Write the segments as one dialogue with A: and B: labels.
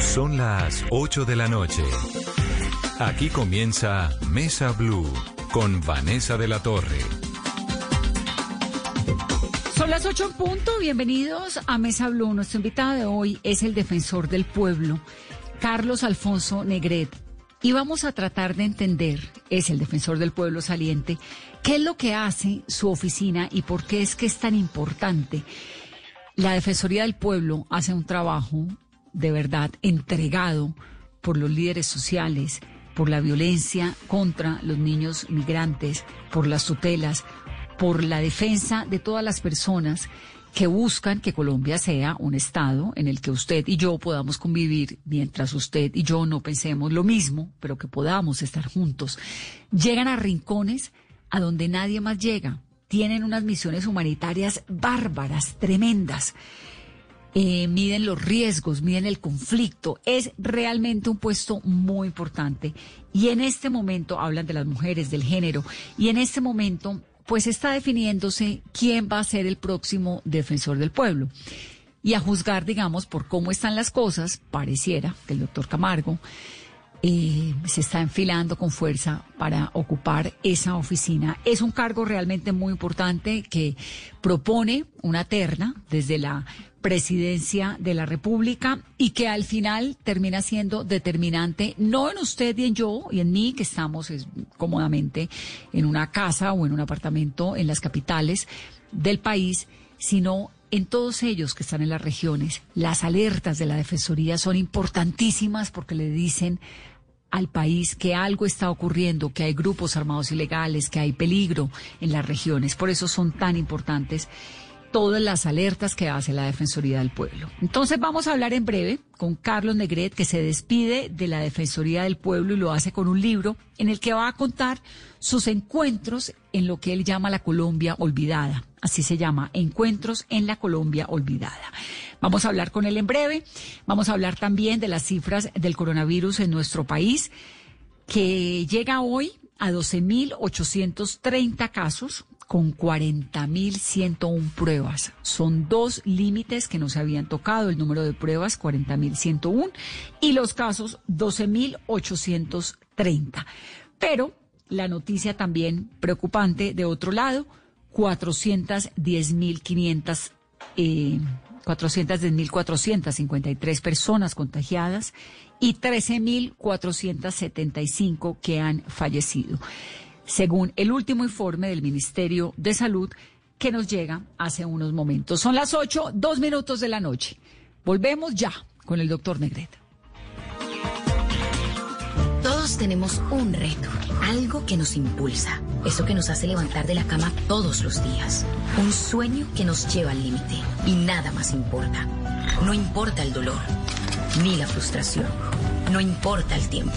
A: Son las 8 de la noche. Aquí comienza Mesa Blue con Vanessa de la Torre.
B: Son las 8 en punto. Bienvenidos a Mesa Blue. Nuestro invitado de hoy es el defensor del pueblo, Carlos Alfonso Negret. Y vamos a tratar de entender, es el defensor del pueblo saliente, qué es lo que hace su oficina y por qué es que es tan importante. La Defensoría del Pueblo hace un trabajo de verdad entregado por los líderes sociales, por la violencia contra los niños migrantes, por las tutelas, por la defensa de todas las personas que buscan que Colombia sea un Estado en el que usted y yo podamos convivir mientras usted y yo no pensemos lo mismo, pero que podamos estar juntos. Llegan a rincones a donde nadie más llega. Tienen unas misiones humanitarias bárbaras, tremendas. Eh, miden los riesgos, miden el conflicto. Es realmente un puesto muy importante. Y en este momento hablan de las mujeres, del género. Y en este momento pues está definiéndose quién va a ser el próximo defensor del pueblo. Y a juzgar, digamos, por cómo están las cosas, pareciera que el doctor Camargo eh, se está enfilando con fuerza para ocupar esa oficina. Es un cargo realmente muy importante que propone una terna desde la presidencia de la República y que al final termina siendo determinante, no en usted y en yo y en mí, que estamos cómodamente en una casa o en un apartamento en las capitales del país, sino en todos ellos que están en las regiones. Las alertas de la Defensoría son importantísimas porque le dicen al país que algo está ocurriendo, que hay grupos armados ilegales, que hay peligro en las regiones. Por eso son tan importantes todas las alertas que hace la Defensoría del Pueblo. Entonces vamos a hablar en breve con Carlos Negret, que se despide de la Defensoría del Pueblo y lo hace con un libro en el que va a contar sus encuentros en lo que él llama la Colombia olvidada. Así se llama, Encuentros en la Colombia olvidada. Vamos a hablar con él en breve. Vamos a hablar también de las cifras del coronavirus en nuestro país, que llega hoy a 12.830 casos con 40.101 pruebas. Son dos límites que no se habían tocado, el número de pruebas 40.101 y los casos 12.830. Pero la noticia también preocupante de otro lado, 410.500 eh, 410.453 personas contagiadas y 13.475 que han fallecido según el último informe del Ministerio de Salud que nos llega hace unos momentos. Son las 8, dos minutos de la noche. Volvemos ya con el doctor Negret.
C: Todos tenemos un reto, algo que nos impulsa, eso que nos hace levantar de la cama todos los días, un sueño que nos lleva al límite y nada más importa. No importa el dolor, ni la frustración, no importa el tiempo.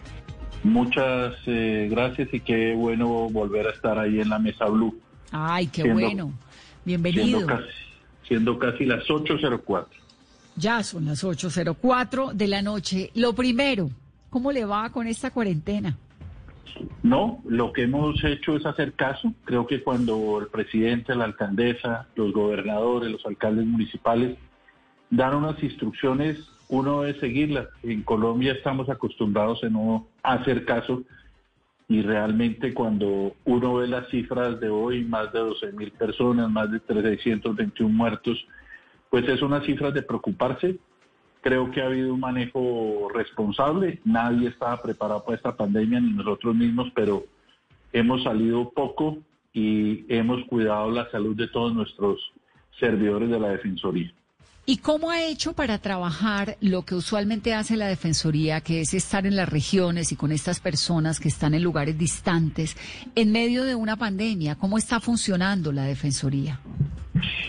D: Muchas eh, gracias y qué bueno volver a estar ahí en la mesa Blue.
B: Ay, qué bueno. Bienvenido.
D: Siendo casi, siendo casi las 8.04.
B: Ya son las 8.04 de la noche. Lo primero, ¿cómo le va con esta cuarentena?
D: No, lo que hemos hecho es hacer caso. Creo que cuando el presidente, la alcaldesa, los gobernadores, los alcaldes municipales dan unas instrucciones, uno debe seguirlas. En Colombia estamos acostumbrados a no hacer caso y realmente cuando uno ve las cifras de hoy, más de 12 mil personas, más de 321 muertos, pues es una cifra de preocuparse. Creo que ha habido un manejo responsable. Nadie estaba preparado para esta pandemia, ni nosotros mismos, pero hemos salido poco y hemos cuidado la salud de todos nuestros servidores de la Defensoría.
B: ¿Y cómo ha hecho para trabajar lo que usualmente hace la Defensoría, que es estar en las regiones y con estas personas que están en lugares distantes en medio de una pandemia? ¿Cómo está funcionando la Defensoría?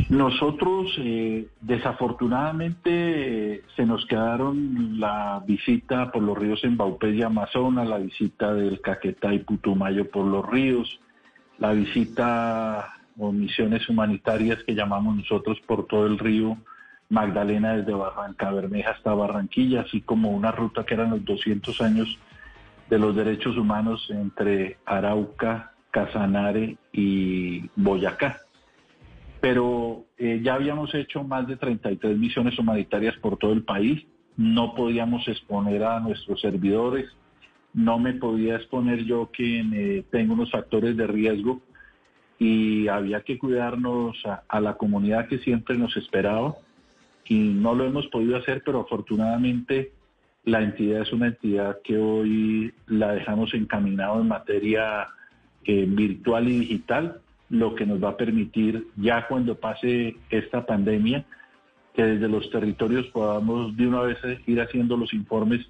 D: Nosotros, eh, desafortunadamente, se nos quedaron la visita por los ríos en Baupés y Amazonas, la visita del Caquetá y Putumayo por los ríos, la visita o misiones humanitarias que llamamos nosotros por todo el río Magdalena desde Barranca Bermeja hasta Barranquilla, así como una ruta que eran los 200 años de los derechos humanos entre Arauca, Casanare y Boyacá. Pero eh, ya habíamos hecho más de 33 misiones humanitarias por todo el país, no podíamos exponer a nuestros servidores, no me podía exponer yo que eh, tengo unos factores de riesgo y había que cuidarnos a la comunidad que siempre nos esperaba y no lo hemos podido hacer, pero afortunadamente la entidad es una entidad que hoy la dejamos encaminado en materia eh, virtual y digital, lo que nos va a permitir ya cuando pase esta pandemia, que desde los territorios podamos de una vez ir haciendo los informes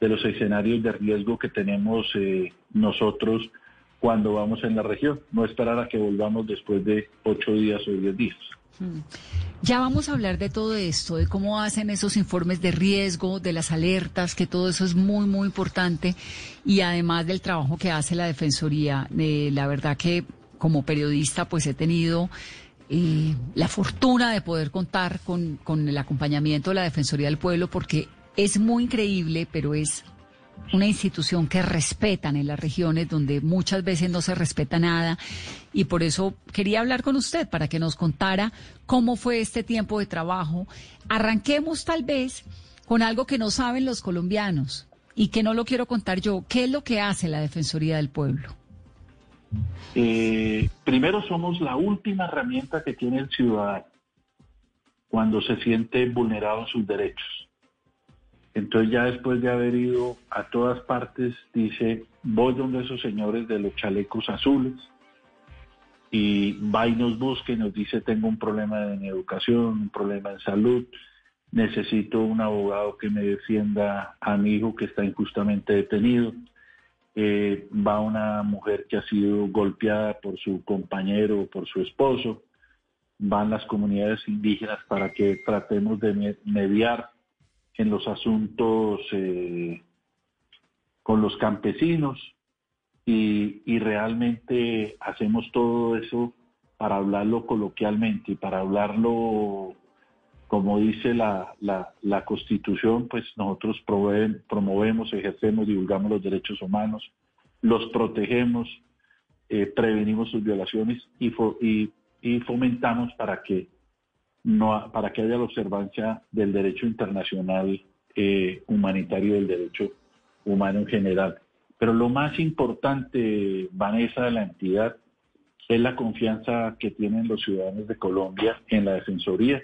D: de los escenarios de riesgo que tenemos eh, nosotros cuando vamos en la región, no esperar a que volvamos después de ocho días o diez días. Hmm.
B: Ya vamos a hablar de todo esto, de cómo hacen esos informes de riesgo, de las alertas, que todo eso es muy, muy importante. Y además del trabajo que hace la Defensoría, eh, la verdad que como periodista pues he tenido eh, la fortuna de poder contar con, con el acompañamiento de la Defensoría del Pueblo porque es muy increíble, pero es una institución que respetan en las regiones donde muchas veces no se respeta nada y por eso quería hablar con usted para que nos contara cómo fue este tiempo de trabajo. Arranquemos tal vez con algo que no saben los colombianos y que no lo quiero contar yo. ¿Qué es lo que hace la Defensoría del Pueblo?
D: Eh, primero somos la última herramienta que tiene el ciudadano cuando se siente vulnerado en sus derechos. Entonces ya después de haber ido a todas partes, dice, voy donde esos señores de los chalecos azules y va y nos busca y nos dice, tengo un problema en educación, un problema en salud, necesito un abogado que me defienda a mi hijo que está injustamente detenido. Eh, va una mujer que ha sido golpeada por su compañero o por su esposo. Van las comunidades indígenas para que tratemos de mediar en los asuntos eh, con los campesinos y, realmente hacemos todo eso para hablarlo coloquialmente y para hablarlo como dice la, la, Constitución, pues nosotros promovemos, ejercemos, divulgamos los derechos humanos, los protegemos, eh, prevenimos sus violaciones y, y fomentamos para que no, para que haya la observancia del derecho internacional eh, humanitario y del derecho humano en general. Pero lo más importante, Vanessa, de la entidad es la confianza que tienen los ciudadanos de Colombia en la Defensoría.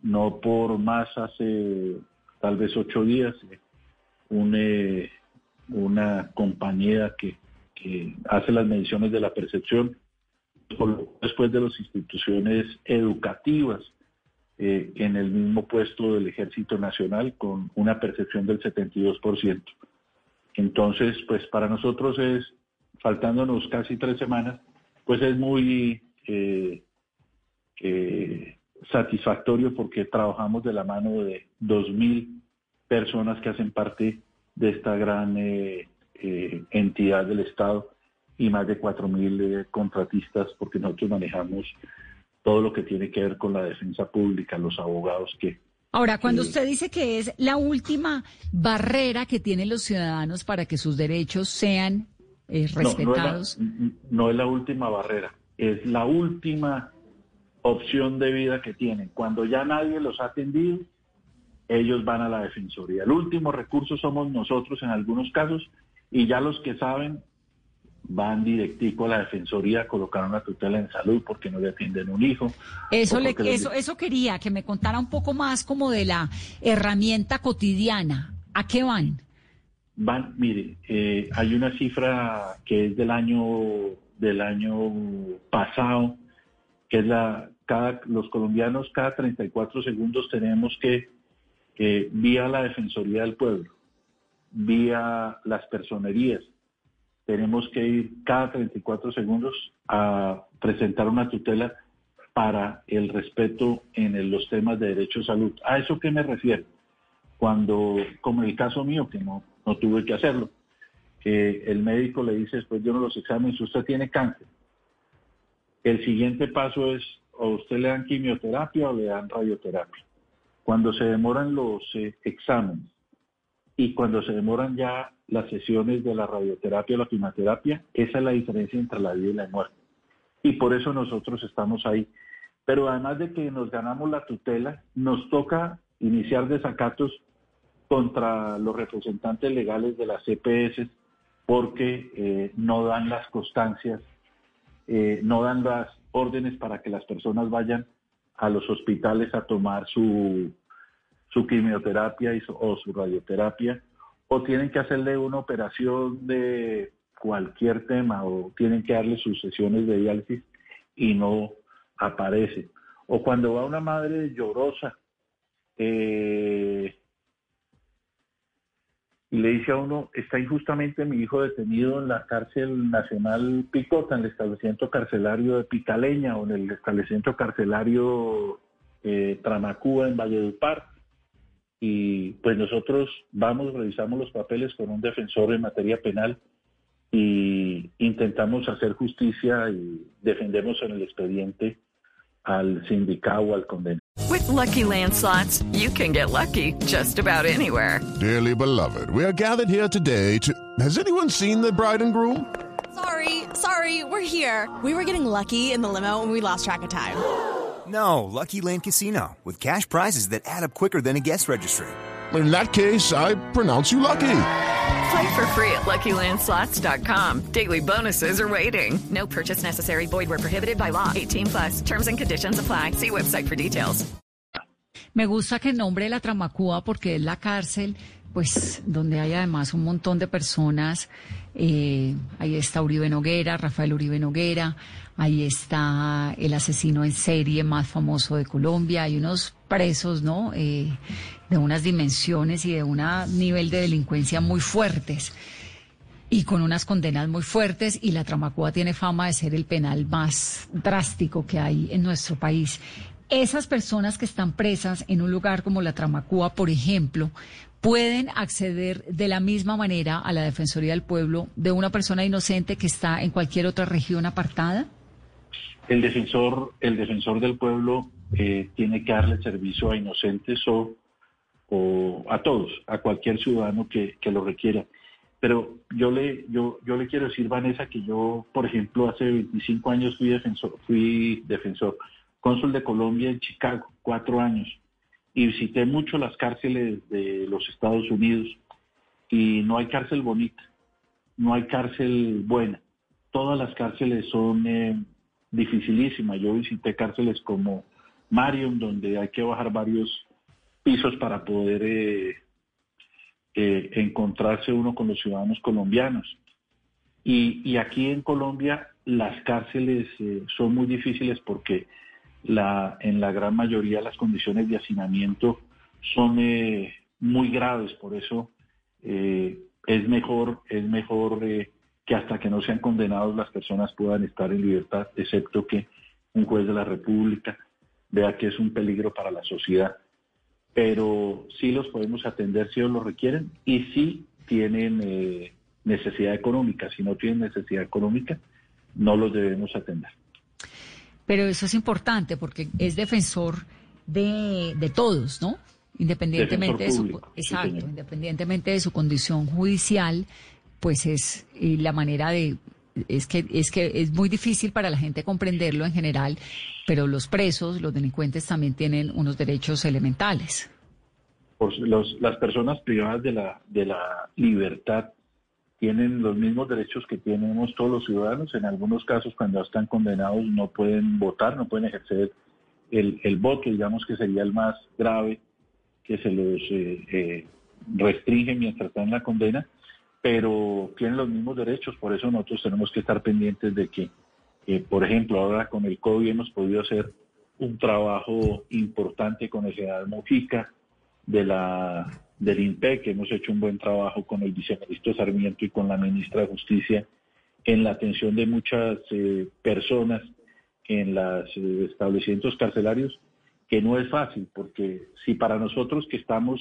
D: No por más hace tal vez ocho días, eh, una compañía que, que hace las mediciones de la percepción, después de las instituciones educativas eh, en el mismo puesto del Ejército Nacional con una percepción del 72%. Entonces, pues para nosotros es, faltándonos casi tres semanas, pues es muy eh, eh, satisfactorio porque trabajamos de la mano de 2.000 personas que hacen parte de esta gran entidad del Estado y más de 4.000 contratistas porque nosotros manejamos todo lo que tiene que ver con la defensa pública, los abogados que...
B: Ahora, cuando usted dice que es la última barrera que tienen los ciudadanos para que sus derechos sean eh, respetados.
D: No, es la última barrera, es la última opción de vida que tienen. Cuando ya nadie los ha atendido, ellos van a la Defensoría. El último recurso somos nosotros en algunos casos y ya los que saben van directico a la Defensoría a colocar una tutela en salud porque no le atienden un hijo.
B: Eso, le,
D: les-
B: eso, eso quería, que me contara un poco más como de la herramienta cotidiana. ¿A qué van?
D: Van, mire, eh, hay una cifra que es del año del año pasado, que es la cada los colombianos cada 34 segundos tenemos que que vía la Defensoría del Pueblo, vía las personerías, tenemos que ir cada 34 segundos a presentar una tutela para el respeto en el- los temas de derecho a salud. ¿A eso qué me refiero? Cuando, como en el caso mío, que no, no tuve que hacerlo, que el médico le dice después de uno de los exámenes, usted tiene cáncer. El siguiente paso es, o usted le dan quimioterapia o le dan radioterapia. Cuando se demoran los eh, exámenes y cuando se demoran ya las sesiones de la radioterapia o la quimioterapia, esa es la diferencia entre la vida y la muerte. Y por eso nosotros estamos ahí. Pero además de que nos ganamos la tutela, nos toca iniciar desacatos contra los representantes legales de las CPS porque eh, no dan las constancias, eh, no dan las órdenes para que las personas vayan a los hospitales a tomar su, su quimioterapia o su radioterapia, o tienen que hacerle una operación de cualquier tema, o tienen que darle sus sesiones de diálisis y no aparece. O cuando va una madre llorosa eh, y le dice a uno, está injustamente mi hijo detenido en la cárcel nacional Picota, en el establecimiento carcelario de Pitaleña o en el establecimiento carcelario eh, Tramacúa en Valledupar. Y pues nosotros vamos, revisamos los papeles con un defensor en materia penal y intentamos hacer justicia y defendemos en el expediente al sindicado o al condenado.
E: With Lucky Land slots, you can get lucky just about anywhere.
F: Dearly beloved, we are gathered here today to. Has anyone seen the bride and groom?
G: Sorry, sorry, we're here. We were getting lucky in the limo and we lost track of time.
H: No, Lucky Land Casino, with cash prizes that add up quicker than a guest registry.
F: In that case, I pronounce you lucky.
E: Play for free at LuckyLandSlots.com. Daily bonuses are waiting. No purchase necessary. Void where prohibited by law. 18 plus. Terms and conditions apply. See website for details.
B: Me gusta que nombre la Tramacúa porque es la cárcel, pues, donde hay además un montón de personas. Eh, ahí está Uribe Noguera, Rafael Uribe Noguera, ahí está el asesino en serie más famoso de Colombia, hay unos presos, ¿no? Eh, de unas dimensiones y de un nivel de delincuencia muy fuertes y con unas condenas muy fuertes y la Tramacúa tiene fama de ser el penal más drástico que hay en nuestro país. Esas personas que están presas en un lugar como la Tramacúa, por ejemplo, pueden acceder de la misma manera a la Defensoría del Pueblo de una persona inocente que está en cualquier otra región apartada.
D: El defensor, el defensor del pueblo eh, tiene que darle servicio a inocentes o, a todos, a cualquier ciudadano que, que lo requiera. Pero yo le, yo, yo le quiero decir, Vanessa, que yo, por ejemplo, hace 25 años fui defensor, fui defensor, cónsul de Colombia en Chicago, cuatro años, y visité mucho las cárceles de los Estados Unidos, y no hay cárcel bonita, no hay cárcel buena. Todas las cárceles son eh, dificilísimas. Yo visité cárceles como Marion, donde hay que bajar varios pisos para poder eh, eh, encontrarse uno con los ciudadanos colombianos. Y, y aquí en Colombia las cárceles eh, son muy difíciles porque en la gran mayoría las condiciones de hacinamiento son muy graves, por eso es mejor, es mejor que hasta que no sean condenados las personas puedan estar en libertad, excepto que un juez de la República vea que es un peligro para la sociedad. Pero sí los podemos atender si ellos lo requieren y si tienen eh, necesidad económica. Si no tienen necesidad económica, no los debemos atender.
B: Pero eso es importante porque es defensor de, de todos, ¿no? Independientemente de su,
D: público,
B: exacto, independientemente de su condición judicial, pues es la manera de es que es que es muy difícil para la gente comprenderlo en general, pero los presos, los delincuentes también tienen unos derechos elementales.
D: los- las personas privadas de la, de la libertad tienen los mismos derechos que tenemos todos los ciudadanos. En algunos casos, cuando están condenados, no pueden votar, no pueden ejercer el, el voto, digamos que sería el más grave que se los eh, eh, restringe mientras están en la condena, pero tienen los mismos derechos. Por eso nosotros tenemos que estar pendientes de que, eh, por ejemplo, ahora con el COVID hemos podido hacer un trabajo importante con el general Mojica de la del INPEC, hemos hecho un buen trabajo con el viceministro Sarmiento y con la ministra de Justicia en la atención de muchas eh, personas en los establecimientos carcelarios, que no es fácil, porque si para nosotros que estamos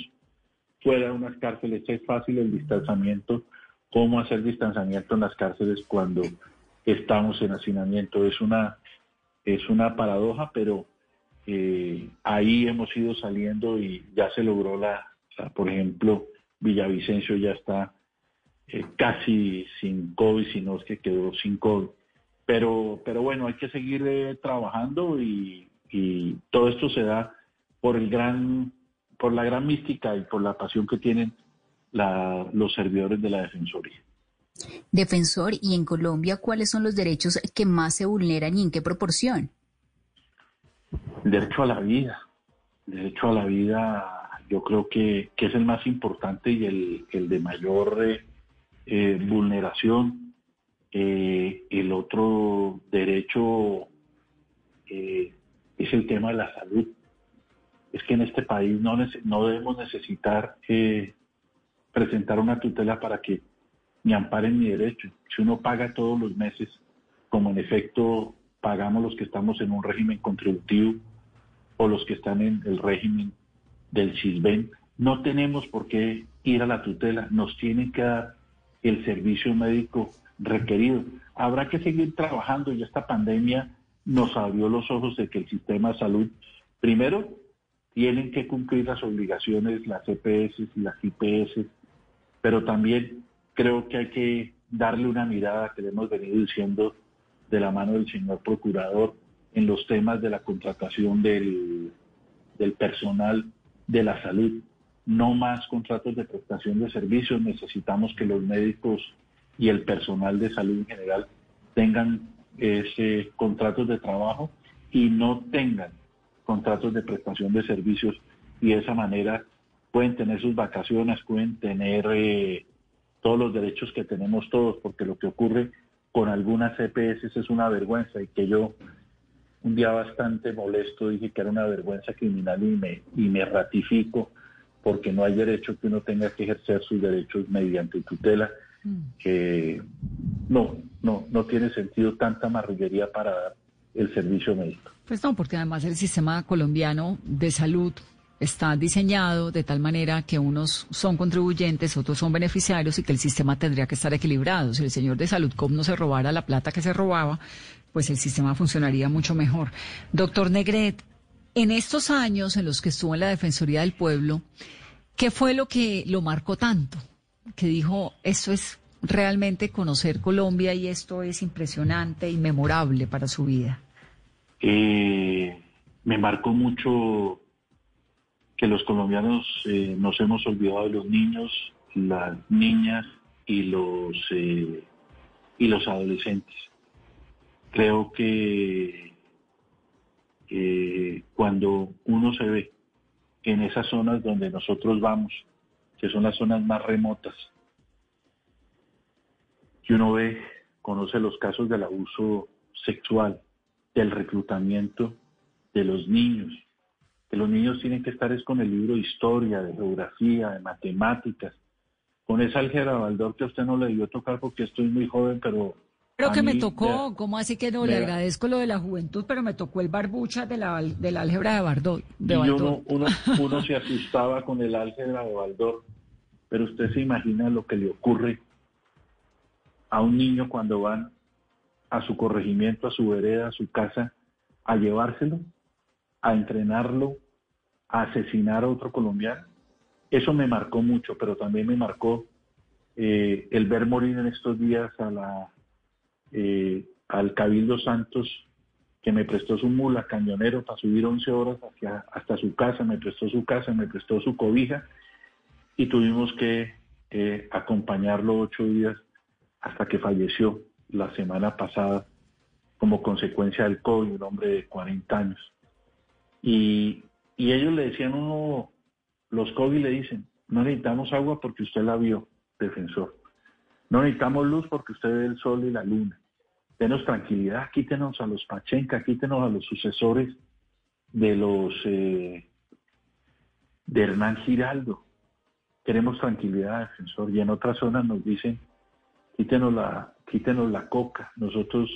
D: fuera de unas cárceles es fácil el distanciamiento, ¿cómo hacer distanciamiento en las cárceles cuando estamos en hacinamiento? Es una, es una paradoja, pero eh, ahí hemos ido saliendo y ya se logró la, por ejemplo, Villavicencio ya está eh, casi sin COVID, sino es que quedó sin COVID. Pero, pero bueno, hay que seguir eh, trabajando y todo esto se da por el gran, por la gran mística y por la pasión que tienen la- los servidores de la Defensoría.
I: Defensor, ¿y en Colombia cuáles son los derechos que más se vulneran y en qué proporción?
D: El derecho a la vida. El derecho a la vida yo creo que, que es el más importante y el, el de mayor eh, eh, vulneración. Eh, el otro derecho es el tema de la salud. Es que en este país no, debemos necesitar eh, presentar una tutela para que me amparen mi derecho. Si uno paga todos los meses, como en efecto pagamos los que estamos en un régimen contributivo o los que están en el régimen del CISBEN, no tenemos por qué ir a la tutela, nos tienen que dar el servicio médico requerido. Habrá que seguir trabajando y esta pandemia nos abrió los ojos de que el sistema de salud, primero, tienen que cumplir las obligaciones, las EPS y las IPS, pero también creo que hay que darle una mirada que le hemos venido diciendo de la mano del señor procurador en los temas de la contratación del, personal de la salud. No más contratos de prestación de servicios. Necesitamos que los médicos y el personal de salud en general tengan ese contratos de trabajo y no tengan contratos de prestación de servicios y de esa manera pueden tener sus vacaciones, pueden tener eh, todos los derechos que tenemos todos, porque lo que ocurre con algunas EPS es una vergüenza y que yo un día bastante molesto dije que era una vergüenza criminal y me, y me ratifico porque no hay derecho que uno tenga que ejercer sus derechos mediante tutela, que no, no, no tiene sentido tanta marrullería para dar el servicio médico.
B: Pues no, porque además el sistema colombiano de salud está diseñado de tal manera que unos son contribuyentes, otros son beneficiarios y que el sistema tendría que estar equilibrado. Si el señor de Saludcom no se robara la plata que se robaba, pues el sistema funcionaría mucho mejor. Doctor Negret, en estos años en los que estuvo en la Defensoría del Pueblo, ¿qué fue lo que lo marcó tanto? Que dijo, esto es realmente conocer Colombia y esto es impresionante y memorable para su vida.
D: Eh, me marcó mucho que los colombianos eh, nos hemos olvidado de los niños, las niñas y los eh, y los adolescentes. Creo que cuando uno se ve en esas zonas donde nosotros vamos, que son las zonas más remotas, que uno ve, conoce los casos del abuso sexual, del reclutamiento de los niños, que los niños tienen que estar es con el libro de historia, de geografía, de matemáticas, con esa álgebra Baldor que a usted no le debió tocar porque estoy muy joven, pero...
B: Pero que me tocó,
D: vea,
B: ¿cómo así que no? Le agradezco lo de la juventud, pero me tocó el barbucha de la, de la álgebra de Baldor.
D: uno, uno, uno se asustaba con el álgebra de Baldor, pero usted se imagina lo que le ocurre a un niño cuando van a su corregimiento, a su vereda, a su casa, a llevárselo, a entrenarlo, a asesinar a otro colombiano. Eso me marcó mucho, pero también me marcó eh, el ver morir en estos días a la, eh, al Cabildo Santos que me prestó su mula cañonero para subir 11 horas hasta su casa, me prestó su casa, me prestó su cobija y tuvimos que eh, acompañarlo ocho días hasta que falleció la semana pasada como consecuencia del COVID, un hombre de 40 años. Y, y ellos le decían uno, los COVID le dicen, no necesitamos agua porque usted la vio, defensor. No necesitamos luz porque usted ve el sol y la luna. Denos tranquilidad, quítenos a los Pachenca, quítenos a los sucesores de los eh, de Hernán Giraldo. Queremos tranquilidad, defensor. Y en otras zonas nos dicen, quítenos la, quítenos la coca. Nosotros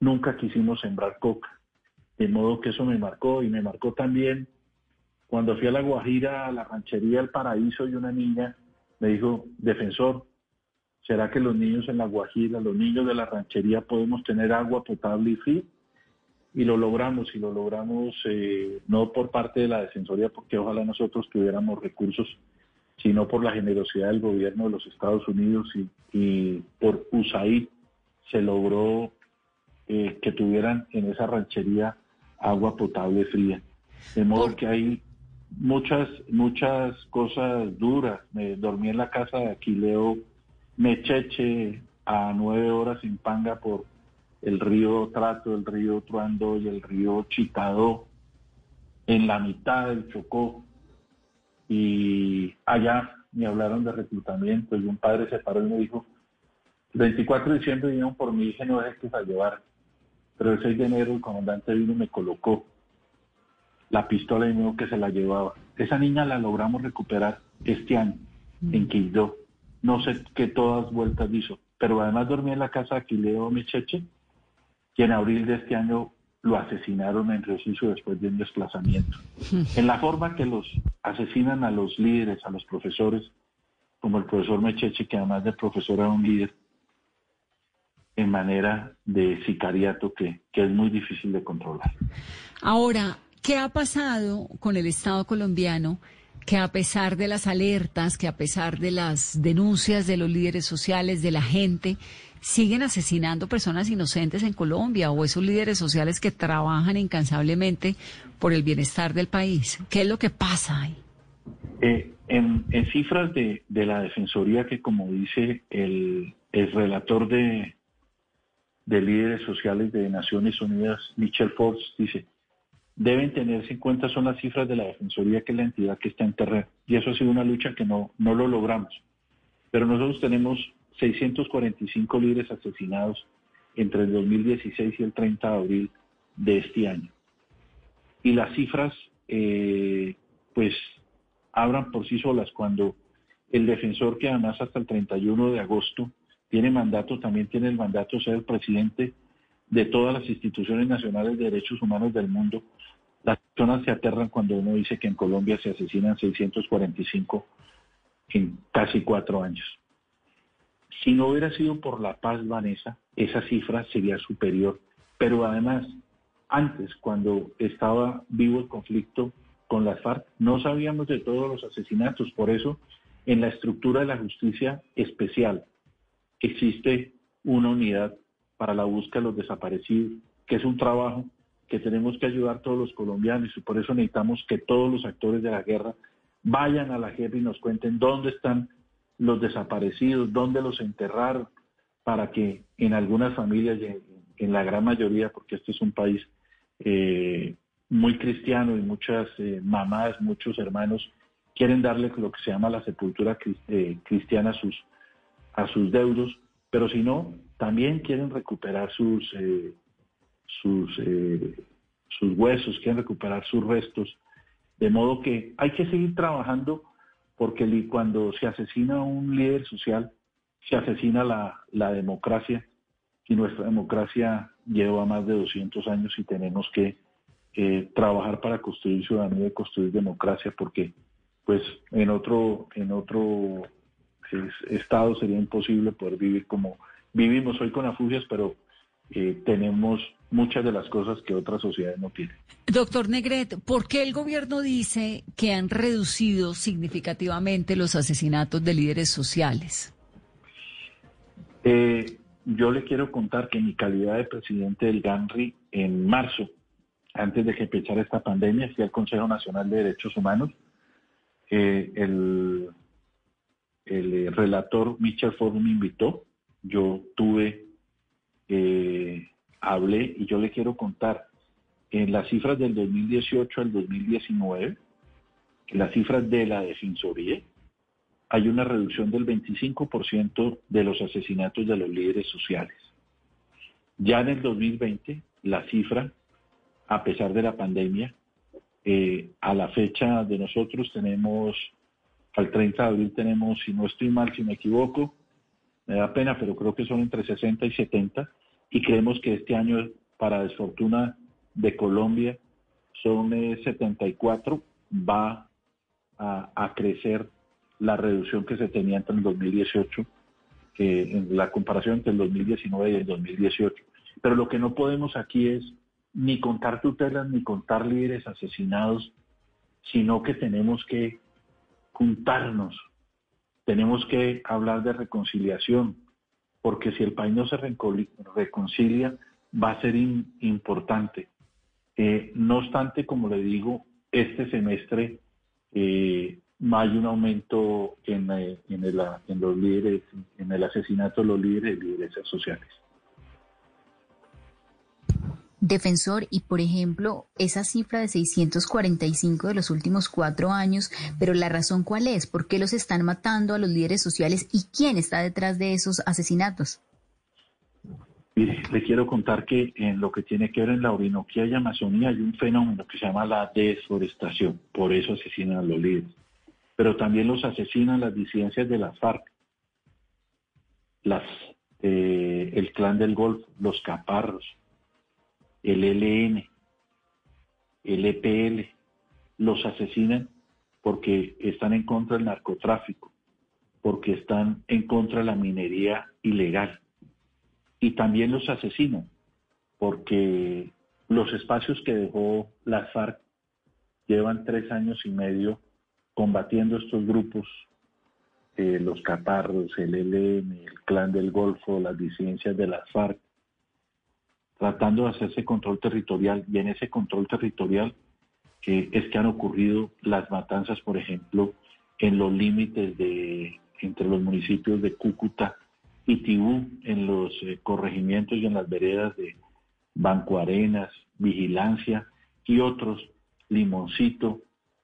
D: nunca quisimos sembrar coca. De modo que eso me marcó y me marcó también cuando fui a La Guajira, a la ranchería El Paraíso y una niña me dijo, defensor, ¿será que los niños en La Guajira, los niños de la ranchería podemos tener agua potable y fría? Y lo logramos, y lo logramos eh, no por parte de la Defensoría, porque ojalá nosotros tuviéramos recursos, sino por la generosidad del gobierno de los Estados Unidos y, por USAID se logró eh, que tuvieran en esa ranchería agua potable fría. De modo que hay muchas, muchas cosas duras. Me dormí en la casa de Aquileo Mecheche a nueve horas en Panga por el río Trato, el río Truando y el río Chitado, en la mitad del Chocó. Y allá me hablaron de reclutamiento y un padre se paró y me dijo, el 24 de diciembre vinieron por mi hija no es que se llevar pero el 6 de enero el comandante vino y me colocó la pistola y me dijo que se la llevaba. Esa niña la logramos recuperar este año en mm. Quibdó. No sé qué todas vueltas hizo, pero además dormí en la casa de Aquileo Mecheche y en abril de este año lo asesinaron en Río después de un desplazamiento. En la forma que los asesinan a los líderes, a los profesores, como el profesor Mecheche, que además de profesor era un líder, en manera de sicariato que, que es muy difícil de controlar.
B: Ahora, ¿qué ha pasado con el Estado colombiano? que a pesar de las alertas, que a pesar de las denuncias de los líderes sociales, de la gente, siguen asesinando personas inocentes en Colombia o esos líderes sociales que trabajan incansablemente por el bienestar del país. ¿Qué es lo que pasa ahí?
D: Eh, en, cifras de, de, la Defensoría, que como dice el, el relator de, de líderes sociales de Naciones Unidas, Michel Forbes, dice, deben tenerse en cuenta son las cifras de la Defensoría, que es la entidad que está en terreno. Y eso ha sido una lucha que no, no lo logramos. Pero nosotros tenemos 645 líderes asesinados entre el 2016 y el 30 de abril de este año. Y las cifras, eh, pues, abran por sí solas cuando el defensor, que además hasta el 31 de agosto tiene mandato, también tiene el mandato de ser presidente de todas las instituciones nacionales de derechos humanos del mundo. Las personas se aterran cuando uno dice que en Colombia se asesinan 645 en casi cuatro años. Si no hubiera sido por la paz, Vanessa, esa cifra sería superior. Pero además, antes, cuando estaba vivo el conflicto con las FARC, no sabíamos de todos los asesinatos. Por eso, en la estructura de la justicia especial, existe una unidad para la búsqueda de los desaparecidos, que es un trabajo que tenemos que ayudar todos los colombianos y por eso necesitamos que todos los actores de la guerra vayan a la guerra y nos cuenten dónde están los desaparecidos, dónde los enterraron, para que en algunas familias, en la gran mayoría, porque este es un país eh, muy cristiano y muchas eh, mamás, muchos hermanos quieren darle lo que se llama la sepultura eh, cristiana a sus, a sus deudos, pero si no, también quieren recuperar sus, sus, sus huesos, quieren recuperar sus restos. De modo que hay que seguir trabajando porque cuando se asesina un líder social, se asesina la, la democracia y nuestra democracia lleva más de 200 años y tenemos que eh, trabajar para construir ciudadanía y construir democracia porque pues en otro en otro estado sería imposible poder vivir como vivimos hoy con afugias, pero eh, tenemos muchas de las cosas que otras sociedades no tienen.
B: Doctor Negret, ¿por qué el gobierno dice que han reducido significativamente los asesinatos de líderes sociales?
D: Eh, yo le quiero contar que en mi calidad de presidente del GANRI en marzo, antes de que empezara esta pandemia, fui al Consejo Nacional de Derechos Humanos. Eh, el, el relator Michel Ford me invitó. Yo tuve, eh, hablé y yo le quiero contar en las cifras del 2018 al 2019, en las cifras de la Defensoría, hay una reducción del 25% de los asesinatos de los líderes sociales. Ya en el 2020, la cifra, a pesar de la pandemia, eh, a la fecha de nosotros tenemos, al 30 de abril tenemos, si no estoy mal, si me equivoco, me da pena, pero creo que son entre 60 y 70, y creemos que este año, para desfortuna de Colombia, son 74, eh, va a, crecer la reducción que se tenía entre el 2018, que en la comparación entre el 2019 y el 2018. Pero lo que no podemos aquí es ni contar tutelas ni contar líderes asesinados, sino que tenemos que juntarnos, tenemos que hablar de reconciliación, porque si el país no se reconcilia, va a ser importante. Eh, no obstante, como le digo, este semestre eh, hay un aumento en, eh, el, los líderes, en el asesinato de los líderes y líderes sociales.
I: Defensor, y por ejemplo, esa cifra de 645 de los últimos cuatro años, pero la razón cuál es, ¿por qué los están matando a los líderes sociales y quién está detrás de esos asesinatos?
D: Mire, le quiero contar que en lo que tiene que ver en la Orinoquía y Amazonía hay un fenómeno que se llama la desforestación, por eso asesinan a los líderes pero también los asesinan las disidencias de las FARC, las, eh, el clan del Golfo, los caparros, el LN, el EPL, los asesinan porque están en contra del narcotráfico, porque están en contra de la minería ilegal. Y también los asesinan porque los espacios que dejó las FARC llevan tres años y medio combatiendo estos grupos, eh, los caparros, el ELN, el Clan del Golfo, las disidencias de las FARC, tratando de hacerse control territorial. Y en ese control territorial es que han ocurrido las matanzas, por ejemplo, en los límites de entre los municipios de Cúcuta y Tibú, en los eh, corregimientos y en las veredas de Banco Arenas, Vigilancia y otros, Limoncito,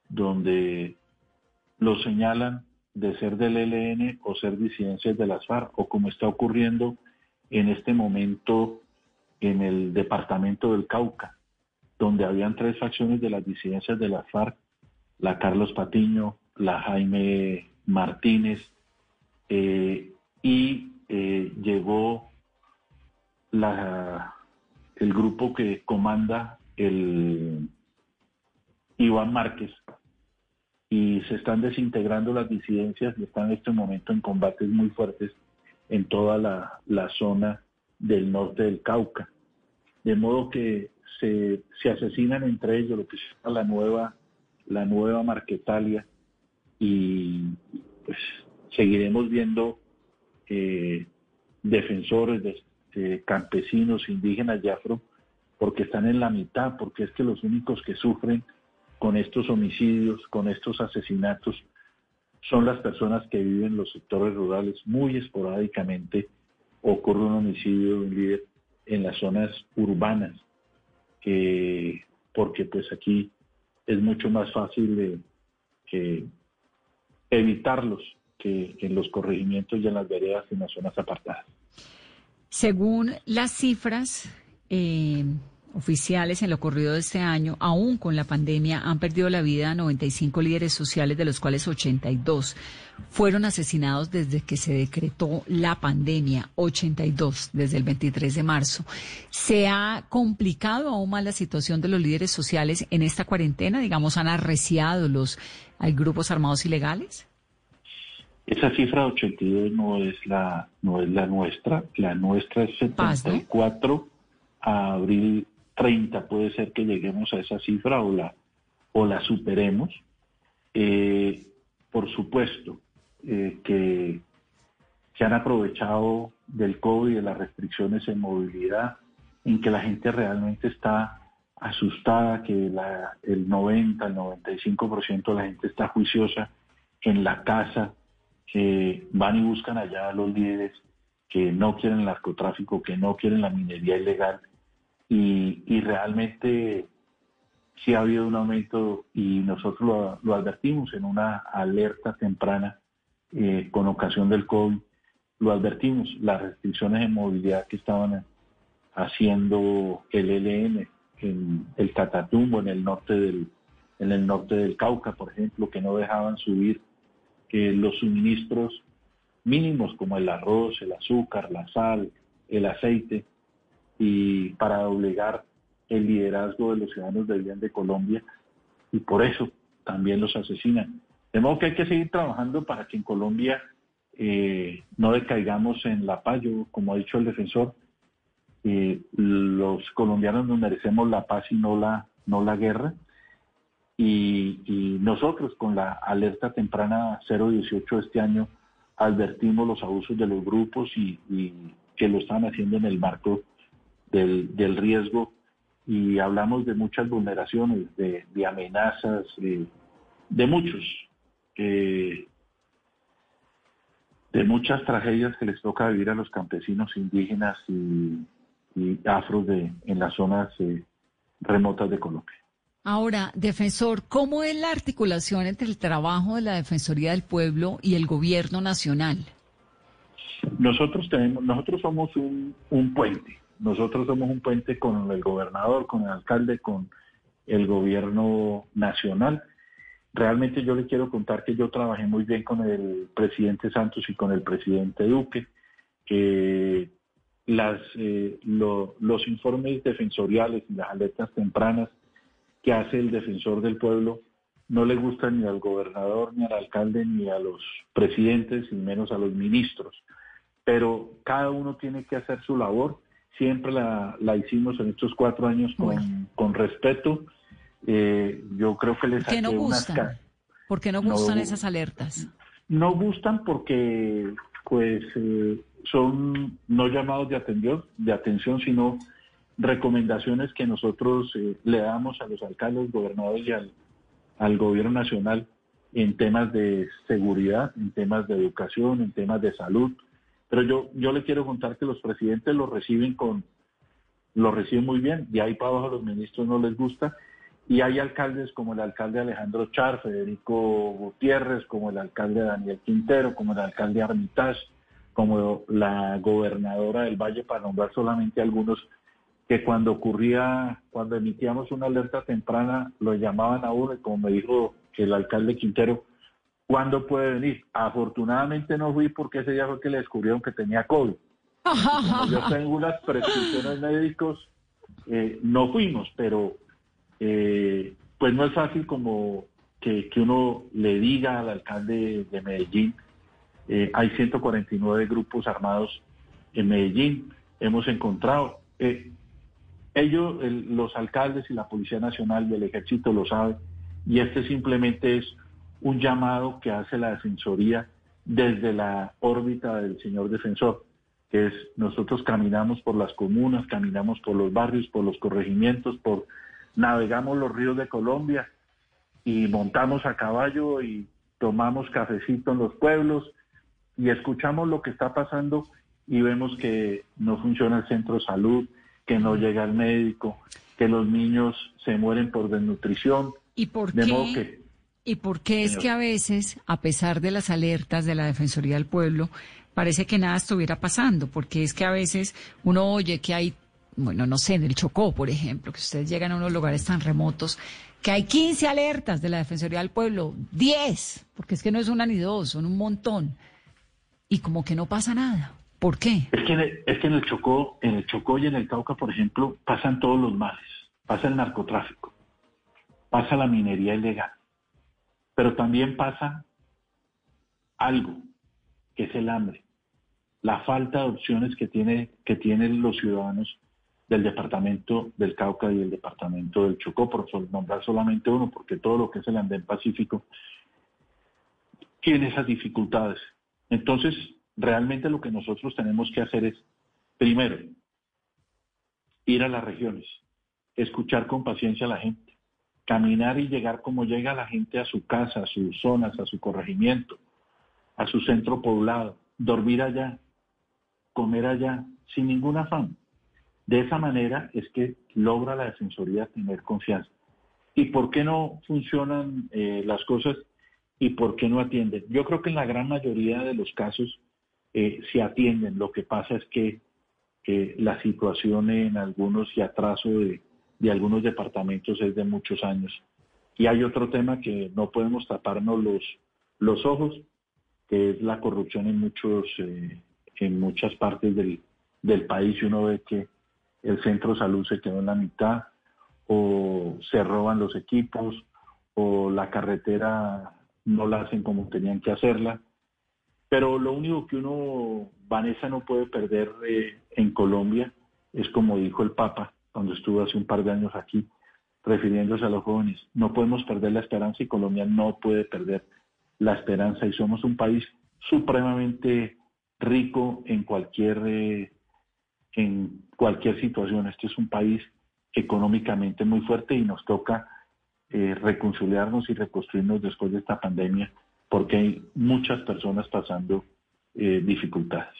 D: donde lo señalan de ser del ELN o ser disidencias de las FARC, o como está ocurriendo en este momento en el departamento del Cauca, donde habían tres facciones de las disidencias de las FARC, la Carlos Patiño, la Jaime Martínez, eh, y eh, llegó la, el grupo que comanda el Iván Márquez, y se están desintegrando las disidencias y están en este momento en combates muy fuertes en toda la, zona del norte del Cauca. De modo que se, asesinan entre ellos lo que se llama la nueva, la nueva Marquetalia y pues seguiremos viendo eh, defensores de campesinos, indígenas y afro, porque están en la mitad, porque es que los únicos que sufren con estos homicidios, con estos asesinatos, son las personas que viven en los sectores rurales. Muy esporádicamente ocurre un homicidio de un líder en las zonas urbanas, porque pues aquí es mucho más fácil de, evitarlos que en los corregimientos y en las veredas en las zonas apartadas.
B: Según las cifras, eh, oficiales en lo ocurrido de este año, aún con la pandemia, han perdido la vida 95 líderes sociales, de los cuales 82 fueron asesinados desde que se decretó la pandemia, 82 desde el 23 de marzo. ¿Se ha complicado aún más la situación de los líderes sociales en esta cuarentena? Digamos, ¿han arreciado los hay grupos armados ilegales?
D: Esa cifra 82 no es la no es la nuestra, la nuestra es 74 a abril 30 puede ser que lleguemos a esa cifra o la, o la superemos. Eh, por supuesto eh, que se han aprovechado del COVID y de las restricciones en movilidad, en que la gente realmente está asustada, que la, el 90, el 95% de la gente está juiciosa en la casa, que van y buscan allá a los líderes que no quieren el narcotráfico, que no quieren la minería ilegal. Y, y realmente sí ha habido un aumento y nosotros lo, advertimos en una alerta temprana eh, con ocasión del COVID. Lo advertimos, las restricciones de movilidad que estaban haciendo el ELN en el Catatumbo, en el norte del, en el norte del Cauca, por ejemplo, que no dejaban subir que los suministros mínimos como el arroz, el azúcar, la sal, el aceite, y para obligar el liderazgo de los ciudadanos de bien de Colombia, y por eso también los asesinan. De modo que hay que seguir trabajando para que en Colombia eh, no decaigamos en la paz. Como ha dicho el defensor, eh, los colombianos nos merecemos la paz y no la, no la guerra. Y, y nosotros con la alerta temprana 018 este año advertimos los abusos de los grupos y, que lo están haciendo en el marco del, del, riesgo y hablamos de muchas vulneraciones, de, de amenazas, de, de muchos, eh, de muchas tragedias que les toca vivir a los campesinos indígenas y, y afros de, en las zonas eh, remotas de Colombia.
B: Ahora, defensor, ¿cómo es la articulación entre el trabajo de la Defensoría del Pueblo y el gobierno nacional?
D: Nosotros tenemos, nosotros somos un, puente. Nosotros somos un puente con el gobernador, con el alcalde, con el gobierno nacional. Realmente yo le quiero contar que yo trabajé muy bien con el presidente Santos y con el presidente Duque, que las, eh, los informes defensoriales y las alertas tempranas que hace el defensor del pueblo no le gusta ni al gobernador, ni al alcalde, ni a los presidentes, ni menos a los ministros. Pero cada uno tiene que hacer su labor. Siempre la, hicimos en estos cuatro años con, respeto. Eh, yo creo que les
B: ¿Por qué no gustan? ¿Por qué no gustan esas alertas?
D: No gustan porque pues eh, son no llamados de atención, de atención, sino recomendaciones que nosotros eh, le damos a los alcaldes, gobernadores y al, gobierno nacional en temas de seguridad, en temas de educación, en temas de salud. Pero yo, yo le quiero contar que los presidentes lo reciben con, lo reciben muy bien, de ahí para abajo los ministros no les gusta, y hay alcaldes como el alcalde Alejandro Char, Federico Gutiérrez, como el alcalde Daniel Quintero, como el alcalde Armitage, como la gobernadora del Valle, para nombrar solamente algunos que cuando ocurría, cuando emitíamos una alerta temprana, lo llamaban a uno y como me dijo el alcalde Quintero, ¿cuándo puede venir? Afortunadamente no fui porque ese día fue que le descubrieron que tenía COVID. yo tengo unas prescripciones médicos, eh, no fuimos, pero eh, pues no es fácil como que, uno le diga al alcalde de Medellín, eh, hay 149 grupos armados en Medellín, hemos encontrado, ellos, los alcaldes y la Policía Nacional y el Ejército lo saben, y este simplemente es un llamado que hace la Defensoría desde la órbita del señor defensor, que es nosotros caminamos por las comunas, caminamos por los barrios, por los corregimientos, por navegamos los ríos de Colombia y montamos a caballo y tomamos cafecito en los pueblos y escuchamos lo que está pasando y vemos que no funciona el centro de salud, que no llega al médico, que los niños se mueren por desnutrición.
B: ¿Y por qué? ¿Y por qué es que a veces, a pesar de las alertas de la Defensoría del Pueblo, parece que nada estuviera pasando? Porque es que a veces uno oye que hay, bueno, no sé, en el Chocó, por ejemplo, que ustedes llegan a unos lugares tan remotos, que hay 15 alertas de la Defensoría del Pueblo, 10, porque es que no es una ni dos, son un montón. Y como que no pasa nada. ¿Por qué?
D: Es que, es que en el Chocó, en el Chocó y en el Cauca, por ejemplo, pasan todos los males. Pasa el narcotráfico, pasa la minería ilegal, pero también pasa algo, que es el hambre, la falta de opciones que, tiene, que tienen los ciudadanos del departamento del Cauca y el departamento del Chocó, por nombrar solamente uno, porque todo lo que es el andén pacífico tiene esas dificultades. Entonces, realmente lo que nosotros tenemos que hacer es, primero, ir a las regiones, escuchar con paciencia a la gente, caminar y llegar como llega la gente a su casa, a sus zonas, a su corregimiento, a su centro poblado, dormir allá, comer allá, sin ningún afán. De esa manera es que logra la defensoría tener confianza. ¿Y por qué no funcionan eh, las cosas y por qué no atienden? Yo creo que en la gran mayoría de los casos eh, se atienden. Lo que pasa es que la situación en algunos y atraso de, de algunos departamentos es de muchos años. Y hay otro tema que no podemos taparnos los, los ojos, que es la corrupción en muchos eh, en muchas partes del, del país y uno ve que el centro salud se quedó en la mitad o se roban los equipos o la carretera no la hacen como tenían que hacerla. Pero lo único que uno, Vanessa, no puede perder eh, en Colombia es como dijo el Papa cuando estuvo hace un par de años aquí, refiriéndose a los jóvenes, no podemos perder la esperanza y Colombia no puede perder la esperanza y somos un país supremamente rico en cualquier, eh, en cualquier situación. Este es un país económicamente muy fuerte y nos toca eh, reconciliarnos y reconstruirnos después de esta pandemia porque hay muchas personas pasando eh, dificultades.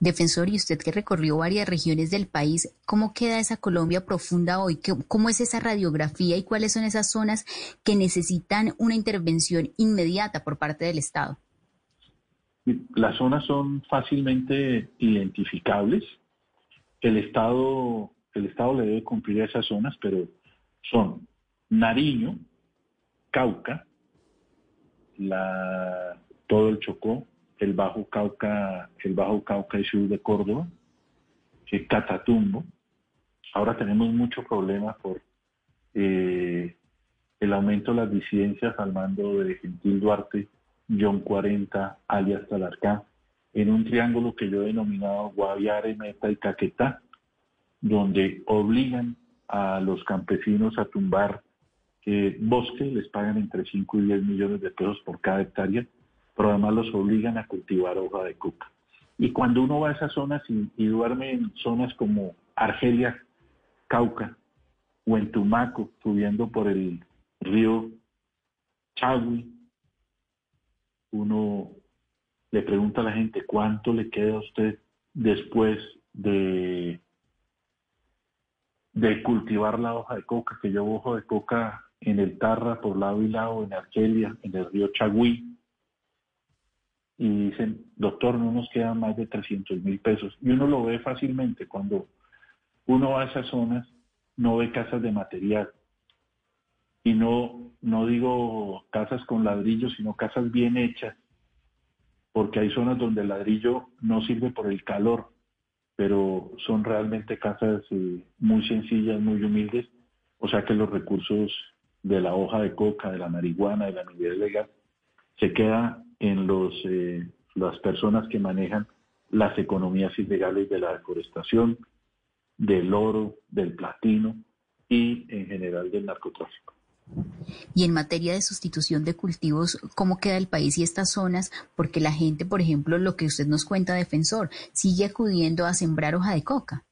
I: Defensor, y usted que recorrió varias regiones del país, ¿cómo queda esa Colombia profunda hoy? ¿Cómo es esa radiografía y cuáles son esas zonas que necesitan una intervención inmediata por parte del Estado?
D: Las zonas son fácilmente identificables. El Estado, el Estado le debe cumplir a esas zonas, pero son Nariño, Cauca, la, todo el Chocó, el Bajo Cauca, el Bajo Cauca y Sur de Córdoba, el Catatumbo. Ahora tenemos mucho problema por eh, el aumento de las disidencias al mando de Gentil Duarte John 40, alias Talarcá, en un triángulo que yo he denominado Guaviare, Meta y Caquetá, donde obligan a los campesinos a tumbar eh, bosque, les pagan entre 5 y 10 millones de pesos por cada hectárea, pero además los obligan a cultivar hoja de coca. Y cuando uno va a esas zonas y, duerme en zonas como Argelia, Cauca, o en Tumaco, subiendo por el río Chagui, uno le pregunta a la gente cuánto le queda a usted después de, de cultivar la hoja de coca, que llevo hoja de coca en el Tarra, por lado y lado, en Argelia, en el río Chagüí. Y dicen, doctor, no nos quedan más de 300 mil pesos. Y uno lo ve fácilmente. Cuando uno va a esas zonas, no ve casas de material, y no, no digo casas con ladrillos, sino casas bien hechas, porque hay zonas donde el ladrillo no sirve por el calor, pero son realmente casas eh, muy sencillas, muy humildes, o sea que los recursos de la hoja de coca, de la marihuana, de la minería legal, se queda en los, eh, las personas que manejan las economías ilegales de la deforestación, del oro, del platino y en general del narcotráfico.
I: Y en materia de sustitución de cultivos, ¿cómo queda el país y estas zonas? Porque la gente, por ejemplo, lo que usted nos cuenta, defensor, sigue acudiendo a sembrar hoja de coca.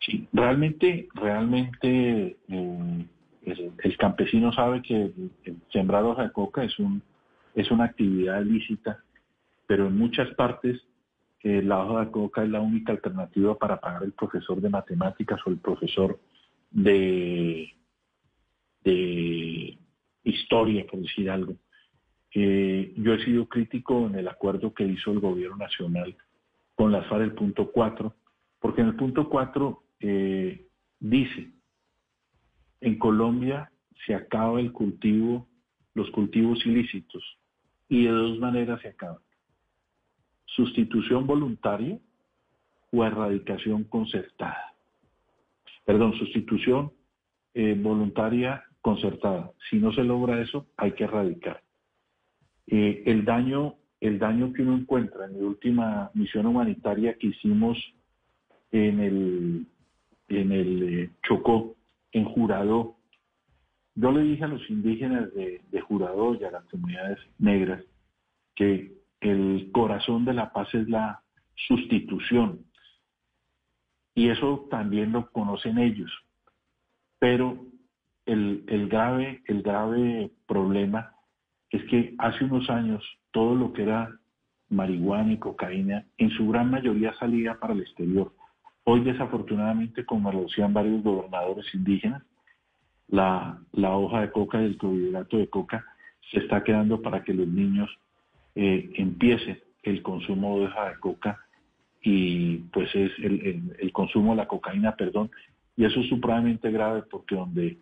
D: Sí, realmente, realmente eh, el, campesino sabe que sembrar hoja de coca es, un, es una actividad lícita, pero en muchas partes eh, la hoja de coca es la única alternativa para pagar el profesor de matemáticas o el profesor de de historia, por decir algo. Eh, yo he sido crítico en el acuerdo que hizo el gobierno nacional con la FARC del punto 4, porque en el punto 4 eh, dice, en Colombia se acaba el cultivo, los cultivos ilícitos, y de dos maneras se acaban. Sustitución voluntaria o erradicación concertada. Perdón, sustitución eh, voluntaria concertada. Si no se logra eso, hay que erradicar. Eh, el, daño, el daño que uno encuentra en la última misión humanitaria que hicimos en el, en el eh, Chocó, en Jurado, yo le dije a los indígenas de, Jurado y a las comunidades negras que el corazón de la paz es la sustitución. Y eso también lo conocen ellos. Pero el, grave, el grave problema es que hace unos años todo lo que era marihuana y cocaína en su gran mayoría salía para el exterior. Hoy desafortunadamente, como lo decían varios gobernadores indígenas, la, la hoja de coca y el carbohidrato de coca se está quedando para que los niños eh, empiecen el consumo de hoja de coca y pues es el, el, consumo de la cocaína, perdón, y eso es supremamente grave porque donde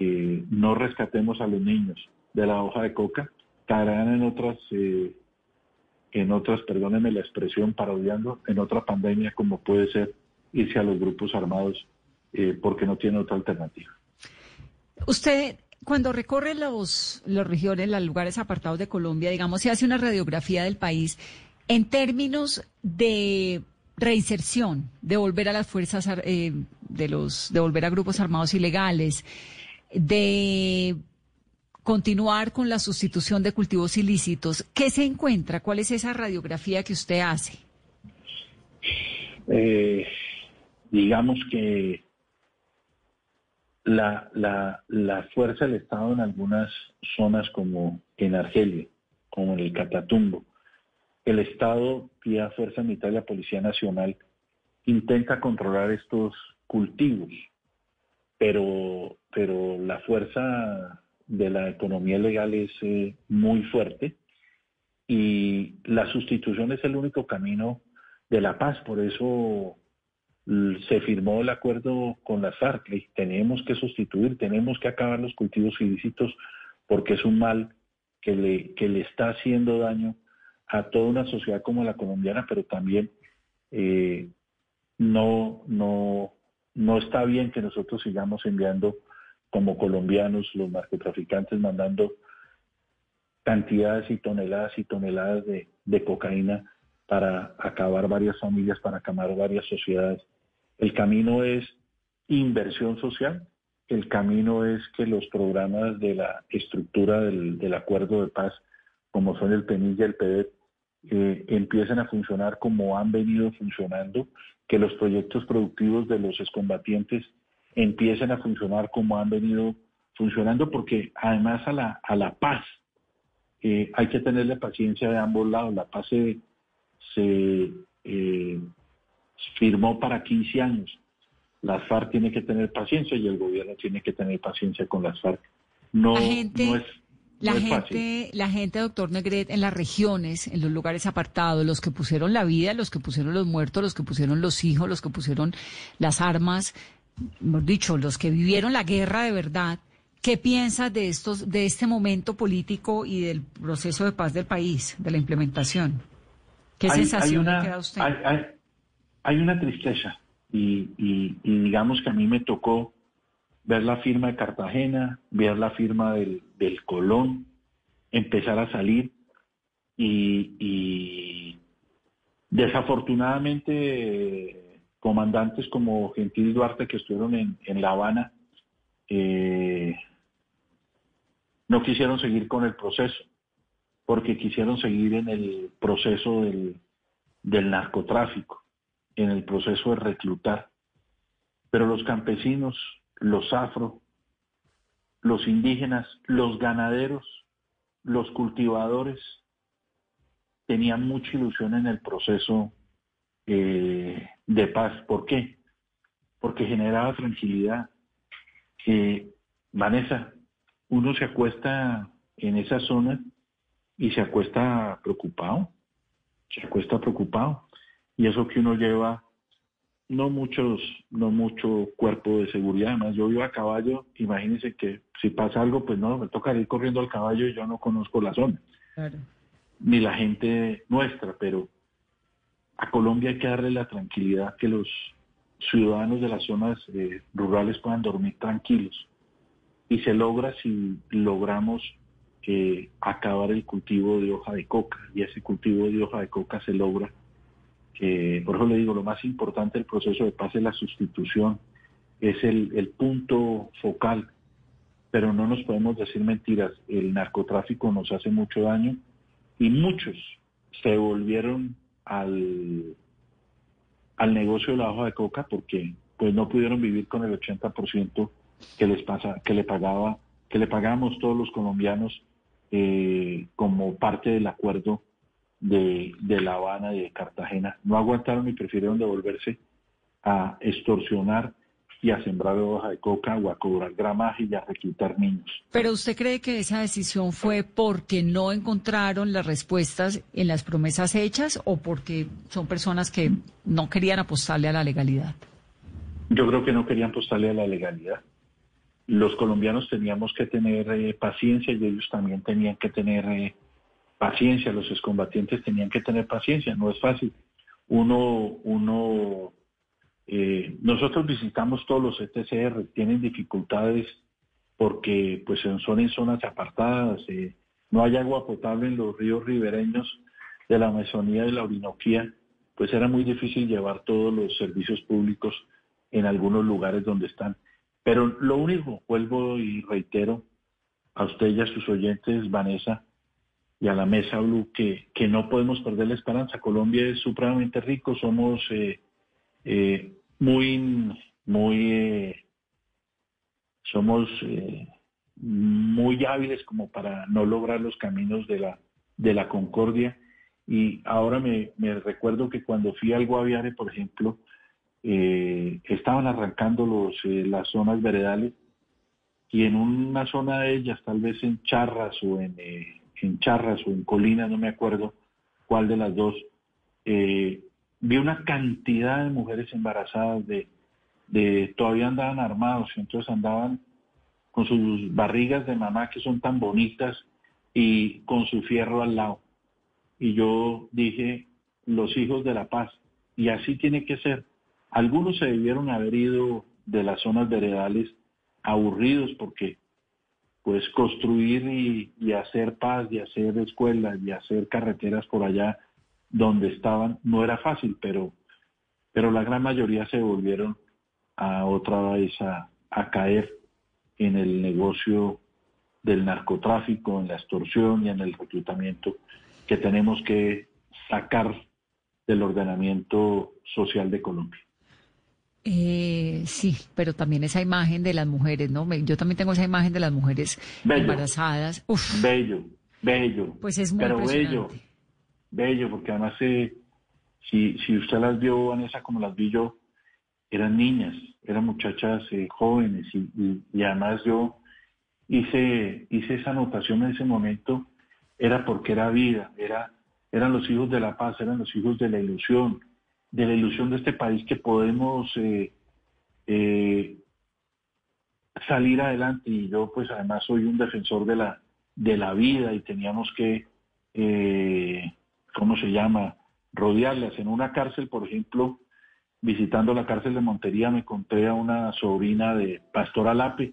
D: eh, no rescatemos a los niños de la hoja de coca, caerán en otras, eh, en otras, perdónenme la expresión, parodiando, en otra pandemia como puede ser irse a los grupos armados eh, porque no tiene otra alternativa.
B: Usted cuando recorre los, los regiones, los lugares apartados de Colombia, digamos, se hace una radiografía del país en términos de reinserción, de volver a las fuerzas, eh, de los, de volver a grupos armados ilegales, de continuar con la sustitución de cultivos ilícitos. ¿Qué se encuentra? ¿Cuál es esa radiografía que usted hace?
D: Eh, digamos que la, la, la fuerza del Estado en algunas zonas como en Argelia, como en el Catatumbo, el Estado, vía Fuerza Militar y la Policía Nacional, intenta controlar estos cultivos, pero, pero la fuerza de la economía legal es eh, muy fuerte y la sustitución es el único camino de la paz. Por eso se firmó el acuerdo con las FARC y tenemos que sustituir, tenemos que acabar los cultivos ilícitos porque es un mal que le, que le está haciendo daño a toda una sociedad como la colombiana, pero también eh, no, no, no está bien que nosotros sigamos enviando como colombianos, los narcotraficantes, mandando cantidades y toneladas y toneladas de, de cocaína para acabar varias familias, para acabar varias sociedades. El camino es inversión social, el camino es que los programas de la estructura del, acuerdo de paz, como son el PENI y el PEDET, eh, empiecen a funcionar como han venido funcionando, que los proyectos productivos de los excombatientes empiecen a funcionar como han venido funcionando, porque además a la, a la paz eh, hay que tenerle paciencia de ambos lados. La paz se, se eh, firmó para 15 años. Las FARC tiene que tener paciencia y el gobierno tiene que tener paciencia con las FARC. No,
B: la gente,
D: no es,
B: la gente, la gente, doctor Negret, en las regiones, en los lugares apartados, los que pusieron la vida, los que pusieron los muertos, los que pusieron los hijos, los que pusieron las armas, hemos dicho, los que vivieron la guerra de verdad, ¿qué piensas de estos, de este momento político y del proceso de paz del país, de la implementación? ¿Qué sensación le queda a usted?
D: hay una tristeza y, digamos que a mí me tocó ver la firma de Cartagena, ver la firma del, Colón, empezar a salir y, desafortunadamente comandantes como Gentil Duarte que estuvieron en, La Habana eh, no quisieron seguir con el proceso porque quisieron seguir en el proceso del narcotráfico en el proceso de reclutar. Pero los campesinos, los afro, los indígenas, los ganaderos, los cultivadores, tenían mucha ilusión en el proceso eh, de paz. ¿Por qué? Porque generaba tranquilidad. Vanessa, uno se acuesta en esa zona y se acuesta preocupado, se acuesta preocupado y eso que uno lleva no muchos, no mucho cuerpo de seguridad. Además, yo vivo a caballo, imagínense que si pasa algo, pues no, me toca ir corriendo al caballo y yo no conozco la zona. Ni la gente nuestra, pero a Colombia hay que darle la tranquilidad que los ciudadanos de las zonas eh, rurales puedan dormir tranquilos. Y se logra si logramos eh, acabar el cultivo de hoja de coca. Y ese cultivo de hoja de coca se logra por eso le digo, lo más importante del proceso de paz es la sustitución, es el, punto focal, pero no nos podemos decir mentiras, el narcotráfico nos hace mucho daño y muchos se volvieron al, al negocio de la hoja de coca porque pues no pudieron vivir con el 80% que les pasa, que le pagaba, que le pagamos todos los colombianos eh, como parte del acuerdo de, de La Habana y de Cartagena. No aguantaron y prefirieron devolverse a extorsionar y a sembrar hoja de coca o a cobrar gramaje y a reclutar niños.
B: Pero usted cree que esa decisión fue porque no encontraron las respuestas en las promesas hechas o porque son personas que no querían apostarle a la legalidad?
D: Yo creo que no querían apostarle a la legalidad. Los colombianos teníamos que tener eh, paciencia y ellos también tenían que tener eh, paciencia, los excombatientes tenían que tener paciencia, no es fácil. Uno, uno eh, nosotros visitamos todos los ETCR, tienen dificultades porque pues son en zonas apartadas, eh, no hay agua potable en los ríos ribereños de la Amazonía y la Orinoquía, pues era muy difícil llevar todos los servicios públicos en algunos lugares donde están. Pero lo único, vuelvo y reitero a usted y a sus oyentes, Vanessa, y a la mesa Blue, que, que no podemos perder la esperanza. Colombia es supremamente rico, somos eh, eh, muy, muy, eh, somos muy hábiles como para no lograr los caminos de la, de la concordia. Y ahora me, recuerdo que cuando fui al Guaviare, por ejemplo, estaban arrancando los, las zonas veredales y en una zona de ellas, tal vez en Charras o en, en Charras o en Colina, no me acuerdo cuál de las dos, eh, vi una cantidad de mujeres embarazadas de, de todavía andaban armados, entonces andaban con sus barrigas de mamá que son tan bonitas y con su fierro al lado. Y yo dije, los hijos de la paz. Y así tiene que ser. Algunos se debieron haber ido de las zonas veredales aburridos porque pues construir y, hacer paz y hacer escuelas y hacer carreteras por allá donde estaban no era fácil, pero, pero la gran mayoría se volvieron a otra vez a, caer en el negocio del narcotráfico, en la extorsión y en el reclutamiento que tenemos que sacar del ordenamiento social de Colombia.
B: Eh, sí, pero también esa imagen de las mujeres, ¿no? Yo también tengo esa imagen de las mujeres embarazadas.
D: Bello, bello.
B: Pues es muy
D: pero bello bello, porque además eh, si, si usted las vio, Vanessa, como las vi yo, eran niñas, eran muchachas eh, jóvenes y, y, además yo hice, hice esa anotación en ese momento, era porque era vida, era, eran los hijos de la paz, eran los hijos de la ilusión, de la ilusión de este país que podemos eh, salir adelante y yo pues además soy un defensor de la, de la vida y teníamos que ¿cómo se llama? Rodearlas. En una cárcel, por ejemplo, visitando la cárcel de Montería, me encontré a una sobrina de Pastor Alape,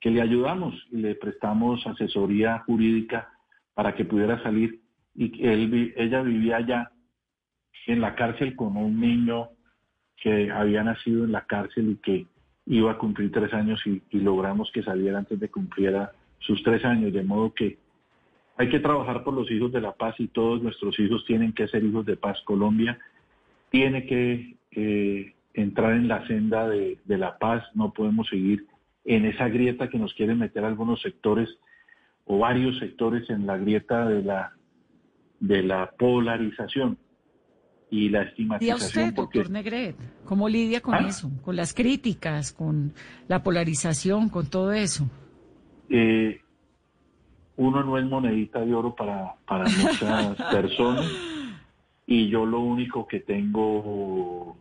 D: que le ayudamos y le prestamos asesoría jurídica para que pudiera salir. Y él, ella vivía allá en la cárcel con un niño que había nacido en la cárcel y que iba a cumplir tres años y, logramos que saliera antes de cumpliera sus tres años, de modo que hay que trabajar por los hijos de la paz y todos nuestros hijos tienen que ser hijos de paz. Colombia tiene que entrar en la senda de, la paz. No podemos seguir en esa grieta que nos quieren meter algunos sectores o varios sectores en la grieta de la, de la polarización y la estigmatización.
B: ¿Y usted, doctor Negret? ¿Cómo lidia con ¿Ah? eso? Con las críticas, con la polarización, con todo eso.
D: Eh, uno no es monedita de oro para, para muchas personas y yo lo único que tengo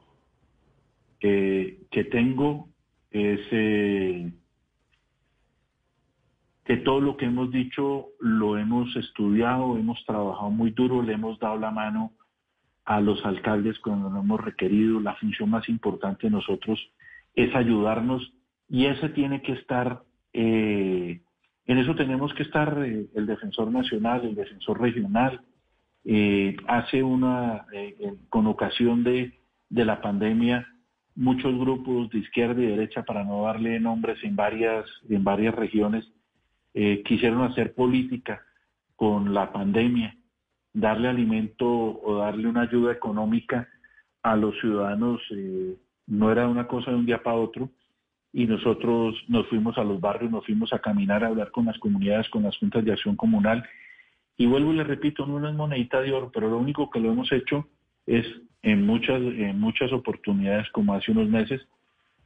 D: que tengo es eh, que todo lo que hemos dicho lo hemos estudiado, hemos trabajado muy duro, le hemos dado la mano a los alcaldes cuando lo hemos requerido. La función más importante de nosotros es ayudarnos y ese tiene que estar eh, en eso tenemos que estar eh, el defensor nacional, el defensor regional. Eh, hace una, eh, con ocasión de, la pandemia, muchos grupos de izquierda y derecha, para no darle nombres en varias, en varias regiones, quisieron hacer política con la pandemia darle alimento o darle una ayuda económica a los ciudadanos eh, no era una cosa de un día para otro y nosotros nos fuimos a los barrios, nos fuimos a caminar, a hablar con las comunidades, con las juntas de acción comunal y vuelvo y le repito, no es monedita de oro, pero lo único que lo hemos hecho es en muchas, en muchas oportunidades, como hace unos meses,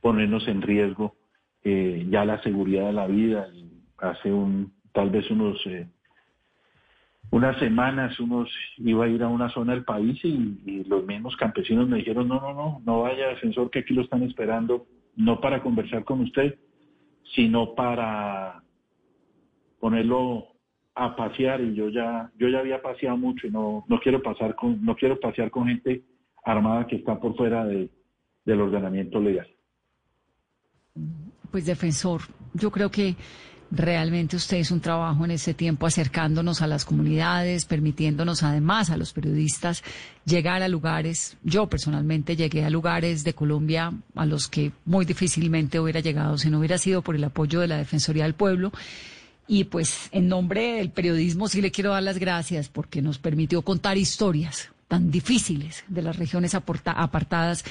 D: ponernos en riesgo eh, ya la seguridad de la vida. Hace un, tal vez unos eh, unas semanas unos iba a ir a una zona del país y, los mismos campesinos me dijeron no no no no vaya defensor que aquí lo están esperando no para conversar con usted sino para ponerlo a pasear y yo ya yo ya había paseado mucho y no no quiero pasar con no quiero pasear con gente armada que está por fuera de, del ordenamiento legal.
B: Pues defensor yo creo que realmente usted hizo un trabajo en ese tiempo acercándonos a las comunidades, permitiéndonos además a los periodistas llegar a lugares. Yo personalmente llegué a lugares de Colombia a los que muy difícilmente hubiera llegado si no hubiera sido por el apoyo de la Defensoría del Pueblo. Y pues en nombre del periodismo sí le quiero dar las gracias porque nos permitió contar historias tan difíciles de las regiones apartadas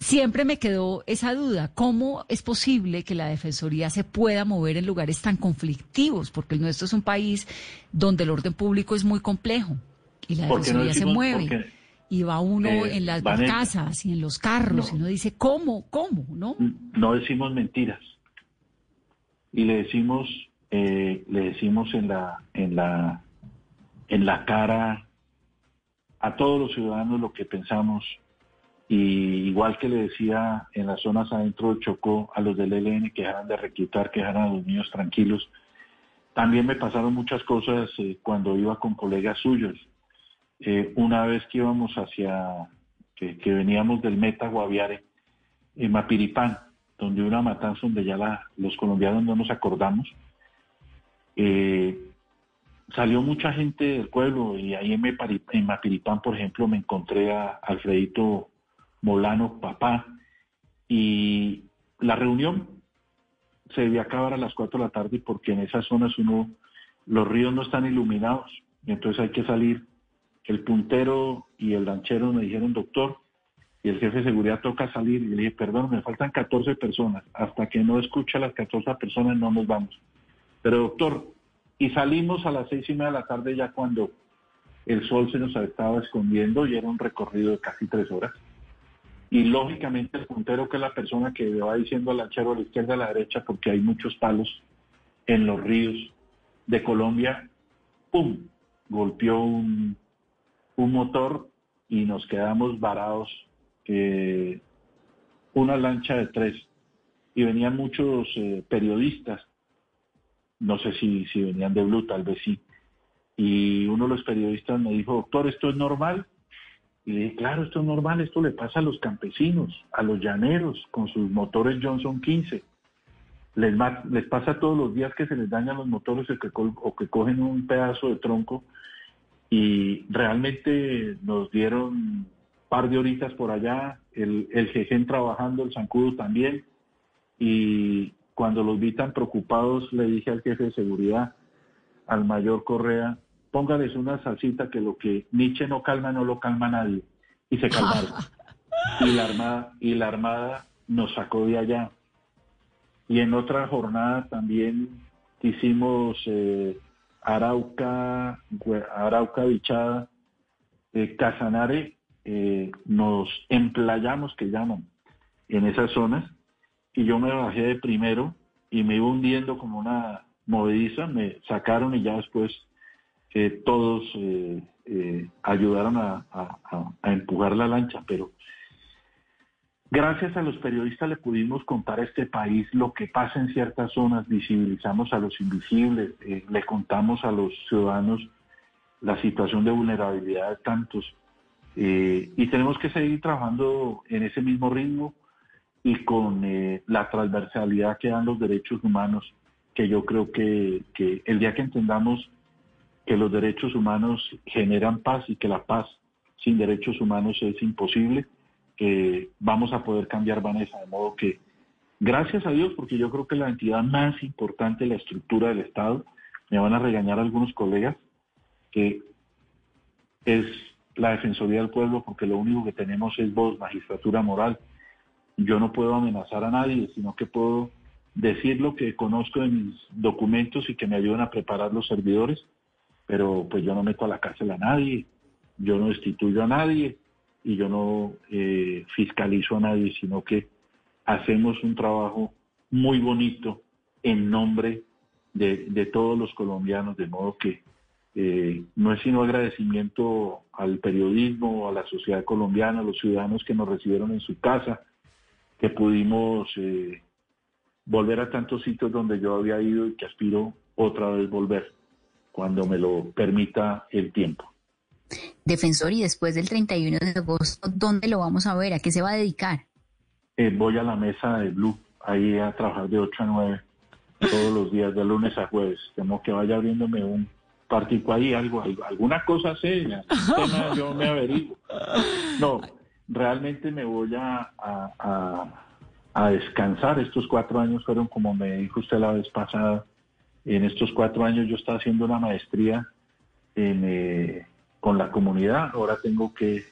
B: siempre me quedó esa duda, ¿cómo es posible que la Defensoría se pueda mover en lugares tan conflictivos? Porque el nuestro es un país donde el orden público es muy complejo y la Defensoría se mueve. y va uno eh, en las casas y en los carros y uno dice, ¿cómo? ¿Cómo? ¿No?
D: No decimos mentiras. Y le decimos, eh, le decimos en la, en la, en la cara a todos los ciudadanos lo que pensamos y igual que le decía en las zonas adentro del Chocó a los del ELN que dejaran de reclutar, que dejaran a los niños tranquilos, también me pasaron muchas cosas eh, cuando iba con colegas suyos. Eh, una vez que íbamos hacia, que, veníamos del Meta Guaviare, en Mapiripán, donde una matanza donde ya los colombianos no nos acordamos, eh, salió mucha gente del pueblo y ahí en Mapiripán, por ejemplo, me encontré a Alfredito Molano Papá. Y la reunión se debía acabar a las 4 de la tarde porque en esas zonas uno, los ríos no están iluminados y entonces hay que salir. El puntero y el lanchero me dijeron, doctor, y el jefe de seguridad toca salir. Y le dije, perdón, me faltan 14 personas. Hasta que no escuche a las 14 personas no nos vamos. Pero doctor, y salimos a las seis y media de la tarde ya cuando el sol se nos estaba escondiendo y era un recorrido de casi tres horas. Y lógicamente el puntero, que es la persona que va diciendo al lanchero a la izquierda, a la derecha, porque hay muchos palos en los ríos de Colombia, ¡pum! Golpeó un, motor y nos quedamos varados. Eh, una lancha de tres. Y venían muchos eh, periodistas, no sé si, si venían de Blue, tal vez sí. Y uno de los periodistas me dijo, doctor, ¿esto es normal? Y dije, claro, esto es normal, esto le pasa a los campesinos, a los llaneros, con sus motores Johnson 15. Les, les pasa todos los días que se les dañan los motores o que, o que cogen un pedazo de tronco y realmente nos dieron par de horitas por allá, el, el trabajando, el zancudo también, y cuando los vi tan preocupados le dije al jefe de seguridad, al mayor Correa, póngales una salsita que lo que Nietzsche no calma, no lo calma nadie. Y se calmaron. y, la armada, y la Armada nos sacó de allá. Y en otra jornada también hicimos eh, Arauca, Arauca Bichada, eh, Casanare, eh, nos emplayamos, que llaman, en esas zonas. Y yo me bajé de primero y me iba hundiendo como una movediza, me sacaron y ya después que todos eh, eh, ayudaron a, empujar la lancha, pero gracias a los periodistas le pudimos contar a este país lo que pasa en ciertas zonas, visibilizamos a los invisibles, eh, le contamos a los ciudadanos la situación de vulnerabilidad de tantos. y tenemos que seguir trabajando en ese mismo ritmo y con la transversalidad que dan los derechos humanos, que yo creo que, que el día que entendamos que los derechos humanos generan paz y que la paz sin derechos humanos es imposible, que vamos a poder cambiar Vanessa, de modo que, gracias a Dios, porque yo creo que la entidad más importante de la estructura del Estado, me van a regañar algunos colegas, que es la Defensoría del Pueblo, porque lo único que tenemos es voz, magistratura moral. Yo no puedo amenazar a nadie, sino que puedo decir lo que conozco en mis documentos y que me ayudan a preparar los servidores, pero pues yo no meto a la cárcel a nadie, yo no destituyo a nadie y yo no eh, fiscalizo a nadie, sino que hacemos un trabajo muy bonito en nombre de, todos los colombianos, de modo que eh, no es sino agradecimiento al periodismo, a la sociedad colombiana, a los ciudadanos que nos recibieron en su casa, que pudimos eh, volver a tantos sitios donde yo había ido y que aspiro otra vez volver cuando me lo permita el tiempo.
I: Defensor, y después del 31 de agosto, ¿dónde lo vamos a ver? ¿A qué se va a dedicar?
D: Eh, voy a la mesa de Blue, ahí a trabajar de 8 a 9 todos los días, de lunes a jueves. Temo que vaya abriéndome un partido ahí, algo, alguna cosa seria. yo me averiguo. No, realmente me voy a, a, descansar. Estos cuatro años fueron, como me dijo usted la vez pasada, en estos cuatro años yo estaba haciendo una maestría eh, con la comunidad. Ahora tengo que,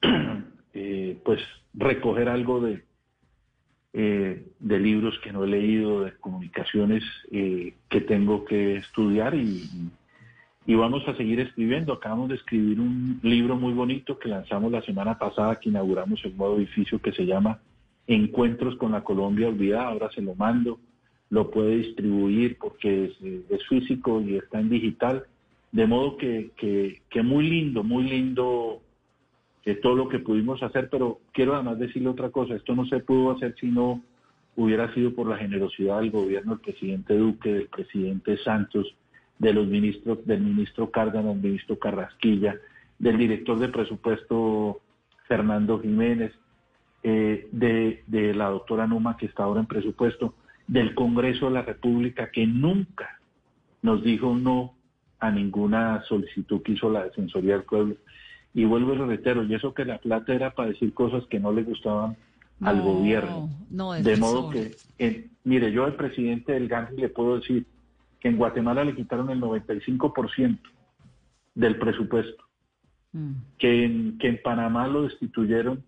D: eh, pues, recoger algo de, eh, de libros que no he leído, de comunicaciones que tengo que estudiar y, y, vamos a seguir escribiendo. Acabamos de escribir un libro muy bonito que lanzamos la semana pasada, que inauguramos el nuevo edificio que se llama Encuentros con la Colombia Olvidada. Ahora se lo mando, lo puede distribuir porque es, físico y está en digital. De modo que, que, que muy lindo, muy lindo de todo lo que pudimos hacer, pero quiero además decirle otra cosa, esto no se pudo hacer si no hubiera sido por la generosidad del gobierno del presidente Duque, del presidente Santos, de los ministros, del ministro Cárdenas, del ministro Carrasquilla, del director de presupuesto Fernando Jiménez, eh, de, de la doctora Numa que está ahora en presupuesto, del Congreso de la República que nunca nos dijo no a ninguna solicitud que hizo la Defensoría del Pueblo. Y vuelvo y reitero, y eso que la plata era para decir cosas que no le gustaban al gobierno. de modo que, mire, yo al presidente del GANI le puedo decir que en Guatemala le quitaron el 95% del presupuesto, mm. que, en, que en Panamá lo destituyeron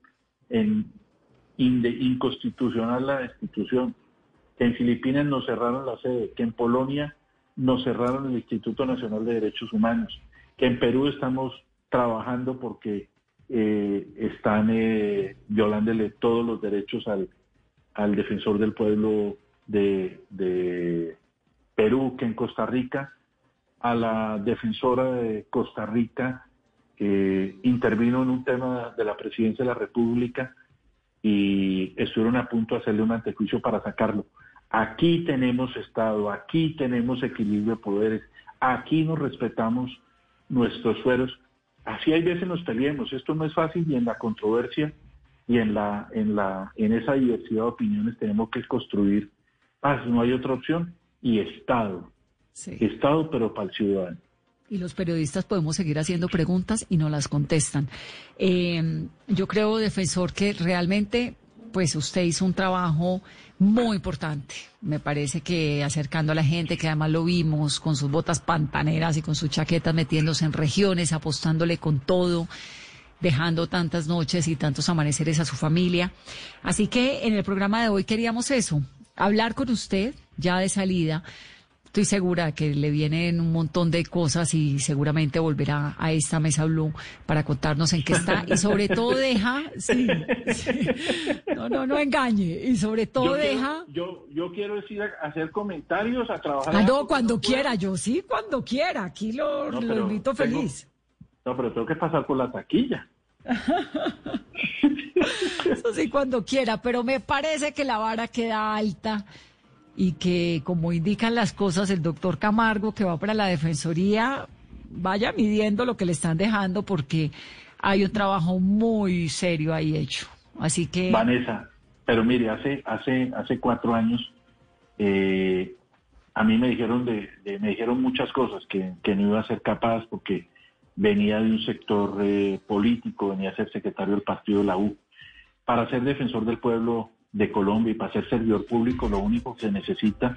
D: en inconstitucional la destitución, que en Filipinas nos cerraron la sede, que en Polonia nos cerraron el Instituto Nacional de Derechos Humanos, que en Perú estamos trabajando porque eh, están eh, violándole todos los derechos al, al defensor del pueblo de, Perú, que en Costa Rica, a la defensora de Costa Rica, que intervino en un tema de la presidencia de la República y estuvieron a punto de hacerle un antejuicio para sacarlo. Aquí tenemos Estado, aquí tenemos equilibrio de poderes, aquí nos respetamos nuestros fueros Así hay veces nos peleemos, esto no es fácil y en la controversia y en la en la en esa diversidad de opiniones tenemos que construir paz, no hay otra opción y Estado. Estado pero para el ciudadano.
B: Y los periodistas podemos seguir haciendo preguntas y no las contestan. Eh, yo creo, defensor, que realmente pues usted hizo un trabajo muy importante. Me parece que acercando a la gente, que además lo vimos con sus botas pantaneras y con sus chaquetas metiéndose en regiones, apostándole con todo, dejando tantas noches y tantos amaneceres a su familia. Así que en el programa de hoy queríamos eso, hablar con usted ya de salida estoy segura que le vienen un montón de cosas y seguramente volverá a esta mesa Blue para contarnos en qué está y sobre todo deja, sí, no, no, no engañe y sobre todo deja.
D: yo, yo quiero decir, hacer comentarios, a trabajar.
B: Ah, no, cuando quiera, yo sí, cuando quiera, aquí lo, invito feliz.
D: No, pero tengo que pasar por la taquilla.
B: Eso sí, cuando quiera, pero me parece que la vara queda alta y que, como indican las cosas, el doctor Camargo, que va para la Defensoría, vaya midiendo lo que le están dejando porque hay un trabajo muy serio ahí hecho. Así que...
D: Vanessa, pero mire, hace, hace, hace cuatro años eh, a mí me dijeron, de, me dijeron muchas cosas que, que, no iba a ser capaz porque venía de un sector eh, político, venía a ser secretario del partido de la U. Para ser defensor del pueblo de Colombia y para ser servidor público lo único que se necesita,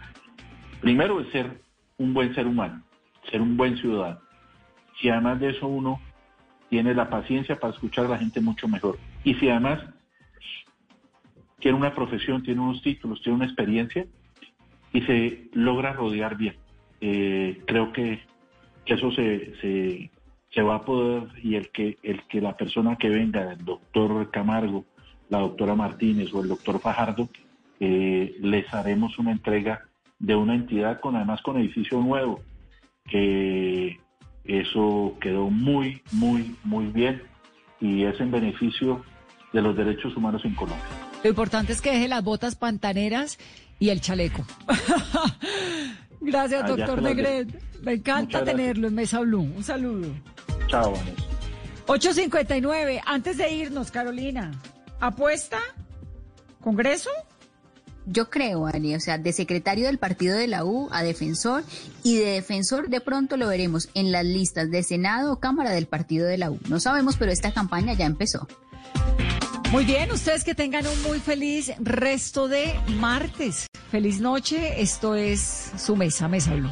D: primero es ser un buen ser humano, ser un buen ciudadano. Si además de eso uno tiene la paciencia para escuchar a la gente mucho mejor. Y si además tiene una profesión, tiene unos títulos, tiene una experiencia y se logra rodear bien. Eh, creo que, eso se, se, se, va a poder y el que, el que la persona que venga, el doctor Camargo, la doctora Martínez o el doctor Fajardo, eh, les haremos una entrega de una entidad con además con edificio nuevo, que eso quedó muy, muy, muy bien y es en beneficio de los derechos humanos en Colombia.
B: Lo importante es que deje las botas pantaneras y el chaleco. Gracias, doctor Negret. Me encanta tenerlo en Mesa Blue. Un saludo.
D: Chao,
B: 8.59. Antes de irnos, Carolina, ¿apuesta? ¿Congreso?
I: Yo creo, Ani, o sea, de secretario del partido de la U a defensor y de defensor de pronto lo veremos en las listas de Senado o Cámara del partido de la U. No sabemos, pero esta campaña ya empezó.
B: Muy bien, ustedes que tengan un muy feliz resto de martes. Feliz noche, esto es su mesa, Mesa Blue.